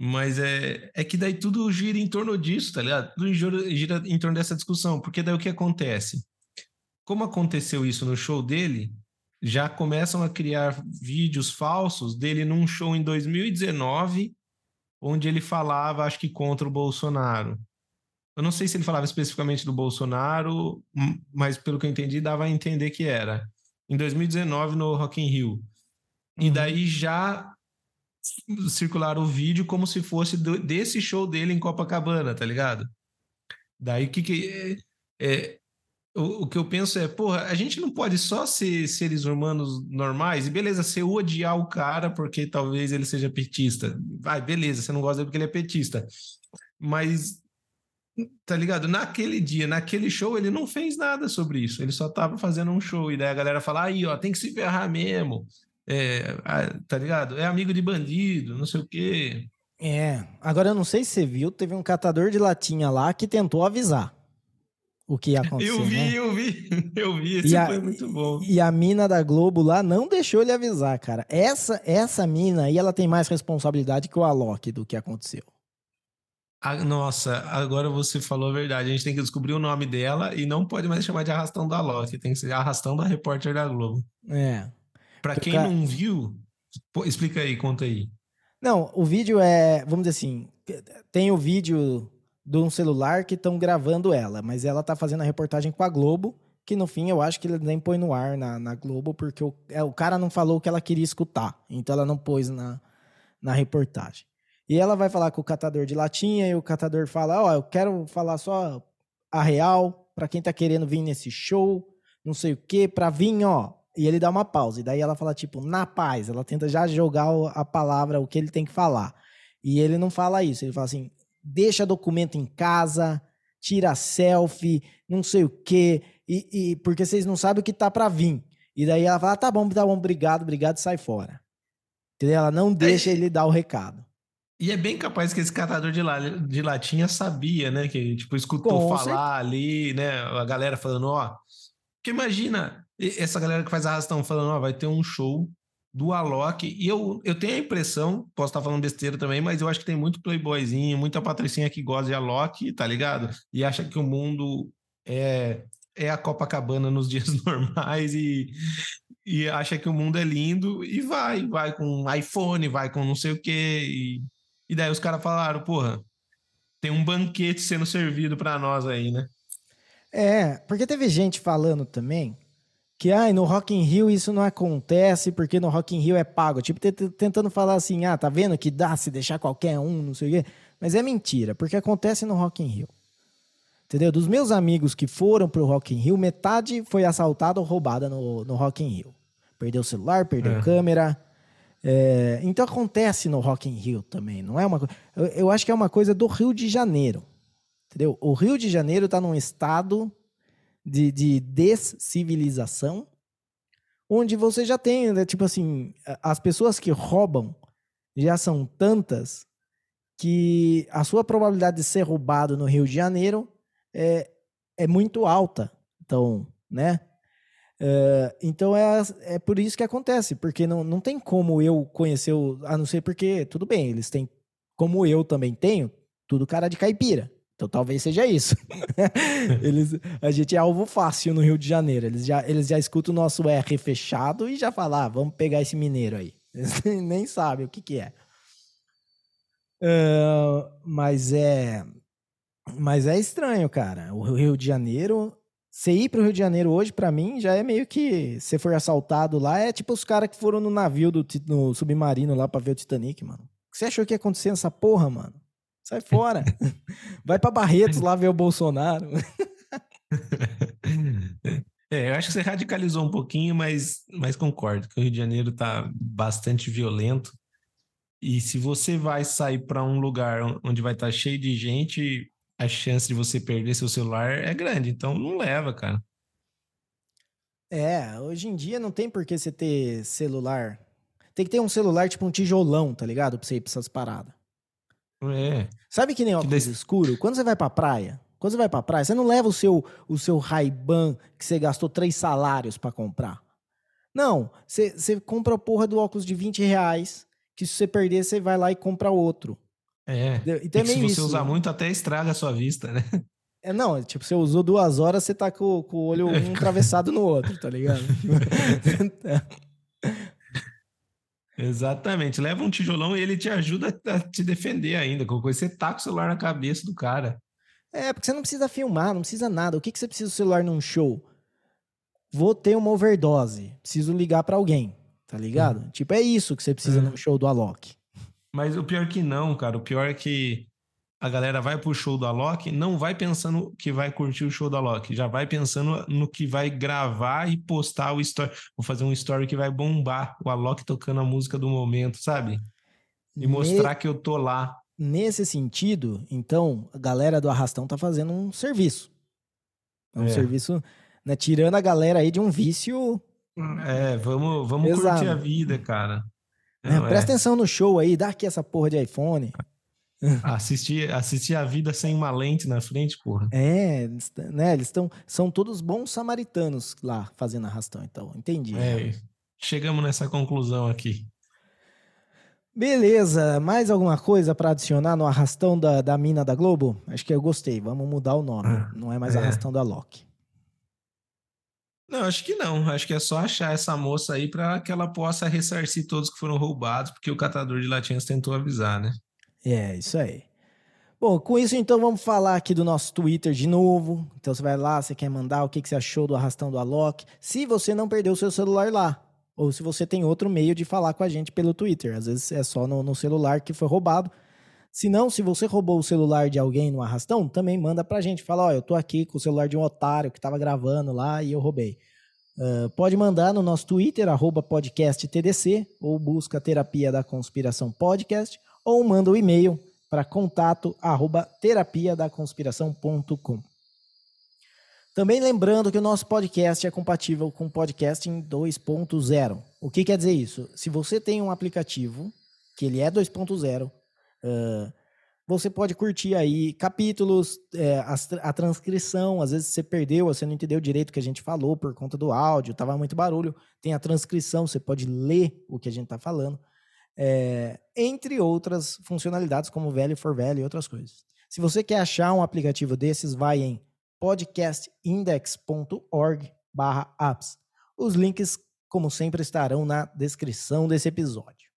Mas é, é que daí tudo gira em torno disso, tá ligado? Tudo gira, gira em torno dessa discussão. Porque daí o que acontece? Como aconteceu isso no show dele, já começam a criar vídeos falsos dele num show em 2019, onde ele falava, acho que contra o Bolsonaro. Eu não sei se ele falava especificamente do Bolsonaro, mas pelo que eu entendi, dava a entender que era. Em 2019, no Rock in Rio. Uhum. E daí já circularam o vídeo como se fosse do, desse show dele em Copacabana, tá ligado? Daí que que... É, é o, o, que eu penso é, porra, a gente não pode só ser seres humanos normais e beleza, você odiar o cara porque talvez ele seja petista. Vai, beleza, você não gosta dele porque ele é petista. Mas, tá ligado? Naquele dia, naquele show, ele não fez nada sobre isso. Ele só tava fazendo um show. E daí a galera fala, aí, ó, tem que se ferrar mesmo. É, tá ligado? É amigo de bandido, não sei o quê. É, agora eu não sei se você viu, teve um catador de latinha lá que tentou avisar o que ia acontecer. Eu vi, né? eu vi, eu vi. Esse a, foi muito bom. E a mina da Globo lá não deixou ele avisar, cara. Essa, essa mina aí, ela tem mais responsabilidade que o Alok do que aconteceu. Ah, nossa, agora você falou a verdade. A gente tem que descobrir o nome dela e não pode mais chamar de arrastão da Alok. Tem que ser arrastão da repórter da Globo. É. Pra quem não viu, pô, explica aí, conta aí. Não, o vídeo é, vamos dizer assim, tem o vídeo de um celular que estão gravando ela, mas ela tá fazendo a reportagem com a Globo, que no fim eu acho que ele nem põe no ar na, na Globo, porque o, é, o cara não falou o que ela queria escutar, então ela não pôs na, na reportagem. E ela vai falar com o catador de latinha e o catador fala: Ó, oh, eu quero falar só a real para quem tá querendo vir nesse show, não sei o quê, pra vir, ó. E ele dá uma pausa. E daí ela fala, tipo, na paz. Ela tenta já jogar a palavra, o que ele tem que falar. E ele não fala isso. Ele fala assim: deixa documento em casa, tira selfie, não sei o quê, e, e porque vocês não sabem o que tá para vir. E daí ela fala: tá bom, tá bom, obrigado, obrigado, sai fora. Entendeu? Ela não deixa ele dar o recado. E é bem capaz que esse catador de, la, de latinha sabia, né? Que, tipo, escutou Com falar certeza. ali, né? A galera falando, ó. Porque imagina essa galera que faz arrastão falando, ó, vai ter um show do Alok. E eu, eu tenho a impressão, posso estar falando besteira também, mas eu acho que tem muito playboyzinho, muita patricinha que gosta de Alok, tá ligado? E acha que o mundo é, é a Copacabana nos dias normais e, e acha que o mundo é lindo e vai, vai com iPhone, vai com não sei o quê. E, e daí os caras falaram, porra, tem um banquete sendo servido para nós aí, né? É, porque teve gente falando também que ah, no Rock in Rio isso não acontece porque no Rock in Rio é pago. Tipo, tentando falar assim, ah, tá vendo que dá se deixar qualquer um, não sei o quê. Mas é mentira, porque acontece no Rock in Rio. Entendeu? Dos meus amigos que foram pro Rock in Rio, metade foi assaltada ou roubada no, no Rock in Rio. Perdeu o celular, perdeu é. câmera. É, então acontece no Rock in Rio também, não é uma eu, eu acho que é uma coisa do Rio de Janeiro. Entendeu? O Rio de Janeiro está num estado de, de descivilização, onde você já tem, né, tipo assim, as pessoas que roubam já são tantas que a sua probabilidade de ser roubado no Rio de Janeiro é, é muito alta. Então, né? Uh, então é, é por isso que acontece, porque não, não tem como eu conhecer, o, a não ser porque, tudo bem, eles têm, como eu também tenho, tudo cara de caipira. Então talvez seja isso. eles, a gente é alvo fácil no Rio de Janeiro. Eles já, eles já escutam o nosso R fechado e já falam, ah, vamos pegar esse mineiro aí. Eles nem sabem o que, que é. Uh, mas é. Mas é estranho, cara. O Rio de Janeiro. Você ir pro Rio de Janeiro hoje, para mim, já é meio que. Se for assaltado lá, é tipo os caras que foram no navio do no submarino lá pra ver o Titanic, mano. O que você achou que ia acontecer nessa porra, mano? Sai fora. Vai para Barretos lá ver o Bolsonaro. É, eu acho que você radicalizou um pouquinho, mas, mas concordo que o Rio de Janeiro está bastante violento. E se você vai sair para um lugar onde vai estar tá cheio de gente, a chance de você perder seu celular é grande. Então não leva, cara. É, hoje em dia não tem por que você ter celular. Tem que ter um celular tipo um tijolão, tá ligado? Pra você ir pra essas paradas. É. Sabe que nem óculos que escuro? Quando você vai pra praia, quando você vai pra praia, você não leva o seu, o seu Ray-Ban que você gastou três salários para comprar. Não, você, você compra a porra do óculos de 20 reais, que se você perder, você vai lá e compra outro. É, então é se você isso, usar muito, até estraga a sua vista, né? É, não, tipo, você usou duas horas, você tá com, com o olho um atravessado no outro, tá ligado? Exatamente. Leva um tijolão e ele te ajuda a te defender ainda. Qualquer coisa, você taca o celular na cabeça do cara. É, porque você não precisa filmar, não precisa nada. O que, que você precisa do celular num show? Vou ter uma overdose. Preciso ligar para alguém, tá ligado? Hum. Tipo, é isso que você precisa hum. num show do Alok. Mas o pior que não, cara. O pior é que a galera vai pro show do Alok, não vai pensando que vai curtir o show do Alok, já vai pensando no que vai gravar e postar o story. Vou fazer um story que vai bombar o Alok tocando a música do momento, sabe? E mostrar que eu tô lá. Nesse sentido, então, a galera do Arrastão tá fazendo um serviço. É um é. serviço, né, tirando a galera aí de um vício. É, vamos, vamos curtir a vida, cara. É, presta é. atenção no show aí, dá aqui essa porra de iPhone. Assistir, assistir a vida sem uma lente na frente, porra. É, né? Eles estão. São todos bons samaritanos lá fazendo arrastão, então. Entendi. É, chegamos nessa conclusão aqui. Beleza, mais alguma coisa para adicionar no arrastão da, da mina da Globo? Acho que eu gostei. Vamos mudar o nome. Ah, não é mais é. arrastão da Loki. Não, acho que não. Acho que é só achar essa moça aí para que ela possa ressarcir todos que foram roubados, porque o catador de latinhas tentou avisar, né? É, isso aí. Bom, com isso então vamos falar aqui do nosso Twitter de novo. Então você vai lá, você quer mandar o que, que você achou do arrastão do Alok. Se você não perdeu o seu celular lá, ou se você tem outro meio de falar com a gente pelo Twitter. Às vezes é só no, no celular que foi roubado. Se não, se você roubou o celular de alguém no arrastão, também manda pra gente. Fala, ó, oh, eu tô aqui com o celular de um otário que tava gravando lá e eu roubei. Uh, pode mandar no nosso Twitter, arroba podcasttdc, ou busca Terapia da Conspiração Podcast, ou manda o um e-mail para contato arroba. Também lembrando que o nosso podcast é compatível com o podcasting 2.0. O que quer dizer isso? Se você tem um aplicativo que ele é 2.0, uh, você pode curtir aí capítulos, é, a, a, transcrição. Às vezes você perdeu, você não entendeu direito o que a gente falou por conta do áudio, tava muito barulho. Tem a transcrição, você pode ler o que a gente está falando é, entre outras funcionalidades como Value for Value e outras coisas. Se você quer achar um aplicativo desses, vai em podcastindex.org/apps. Os links, como sempre, estarão na descrição desse episódio.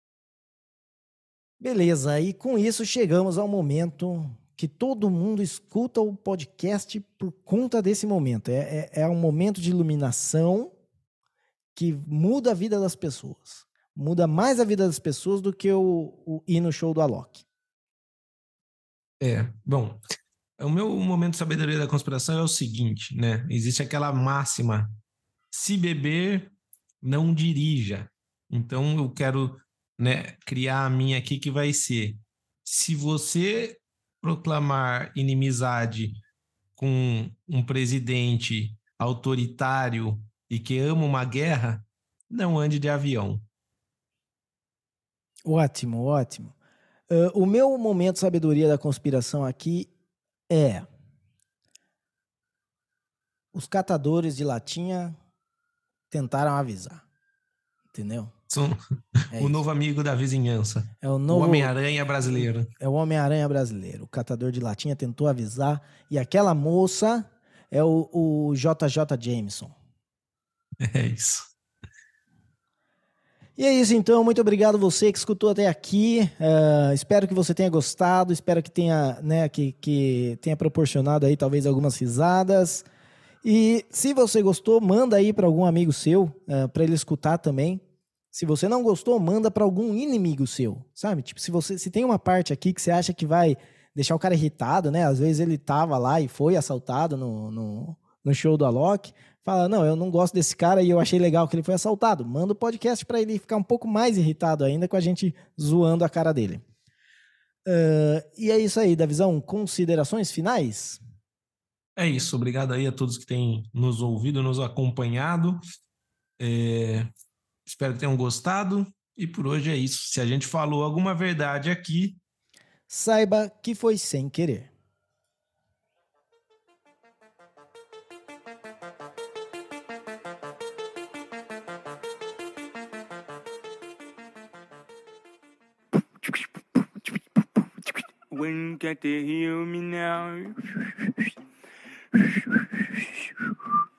Beleza, e com isso chegamos ao momento que todo mundo escuta o podcast por conta desse momento. É, é, é um momento de iluminação que muda a vida das pessoas. Muda mais a vida das pessoas do que o, o ir no show do Alok. É, bom, o meu momento de sabedoria da conspiração é o seguinte, né? Existe aquela máxima: se beber, não dirija. Então eu quero né, criar a minha aqui que vai ser: se você proclamar inimizade com um presidente autoritário e que ama uma guerra, não ande de avião. Ótimo, ótimo. Uh, o meu momento sabedoria da conspiração aqui é. Os catadores de latinha tentaram avisar. Entendeu? São é o isso. novo amigo da vizinhança. É o novo. Homem-Aranha brasileiro. É o Homem-Aranha brasileiro. O catador de latinha tentou avisar. E aquela moça é o, o JJ Jameson. É isso. E é isso então, muito obrigado você que escutou até aqui. Uh, espero que você tenha gostado, espero que tenha, né, que, que tenha proporcionado aí talvez algumas risadas. E se você gostou, manda aí para algum amigo seu, uh, para ele escutar também. Se você não gostou, manda para algum inimigo seu, sabe? Tipo, se você se tem uma parte aqui que você acha que vai deixar o cara irritado, né? Às vezes ele tava lá e foi assaltado no, no, no show do Alok. Fala, não, eu não gosto desse cara e eu achei legal que ele foi assaltado. Manda o podcast para ele ficar um pouco mais irritado ainda com a gente zoando a cara dele. Uh, e é isso aí, Davizão. Considerações finais? É isso. Obrigado aí a todos que têm nos ouvido, nos acompanhado. É, Espero que tenham gostado. E por hoje é isso. Se a gente falou alguma verdade aqui, saiba que foi sem querer. When can they hear me now?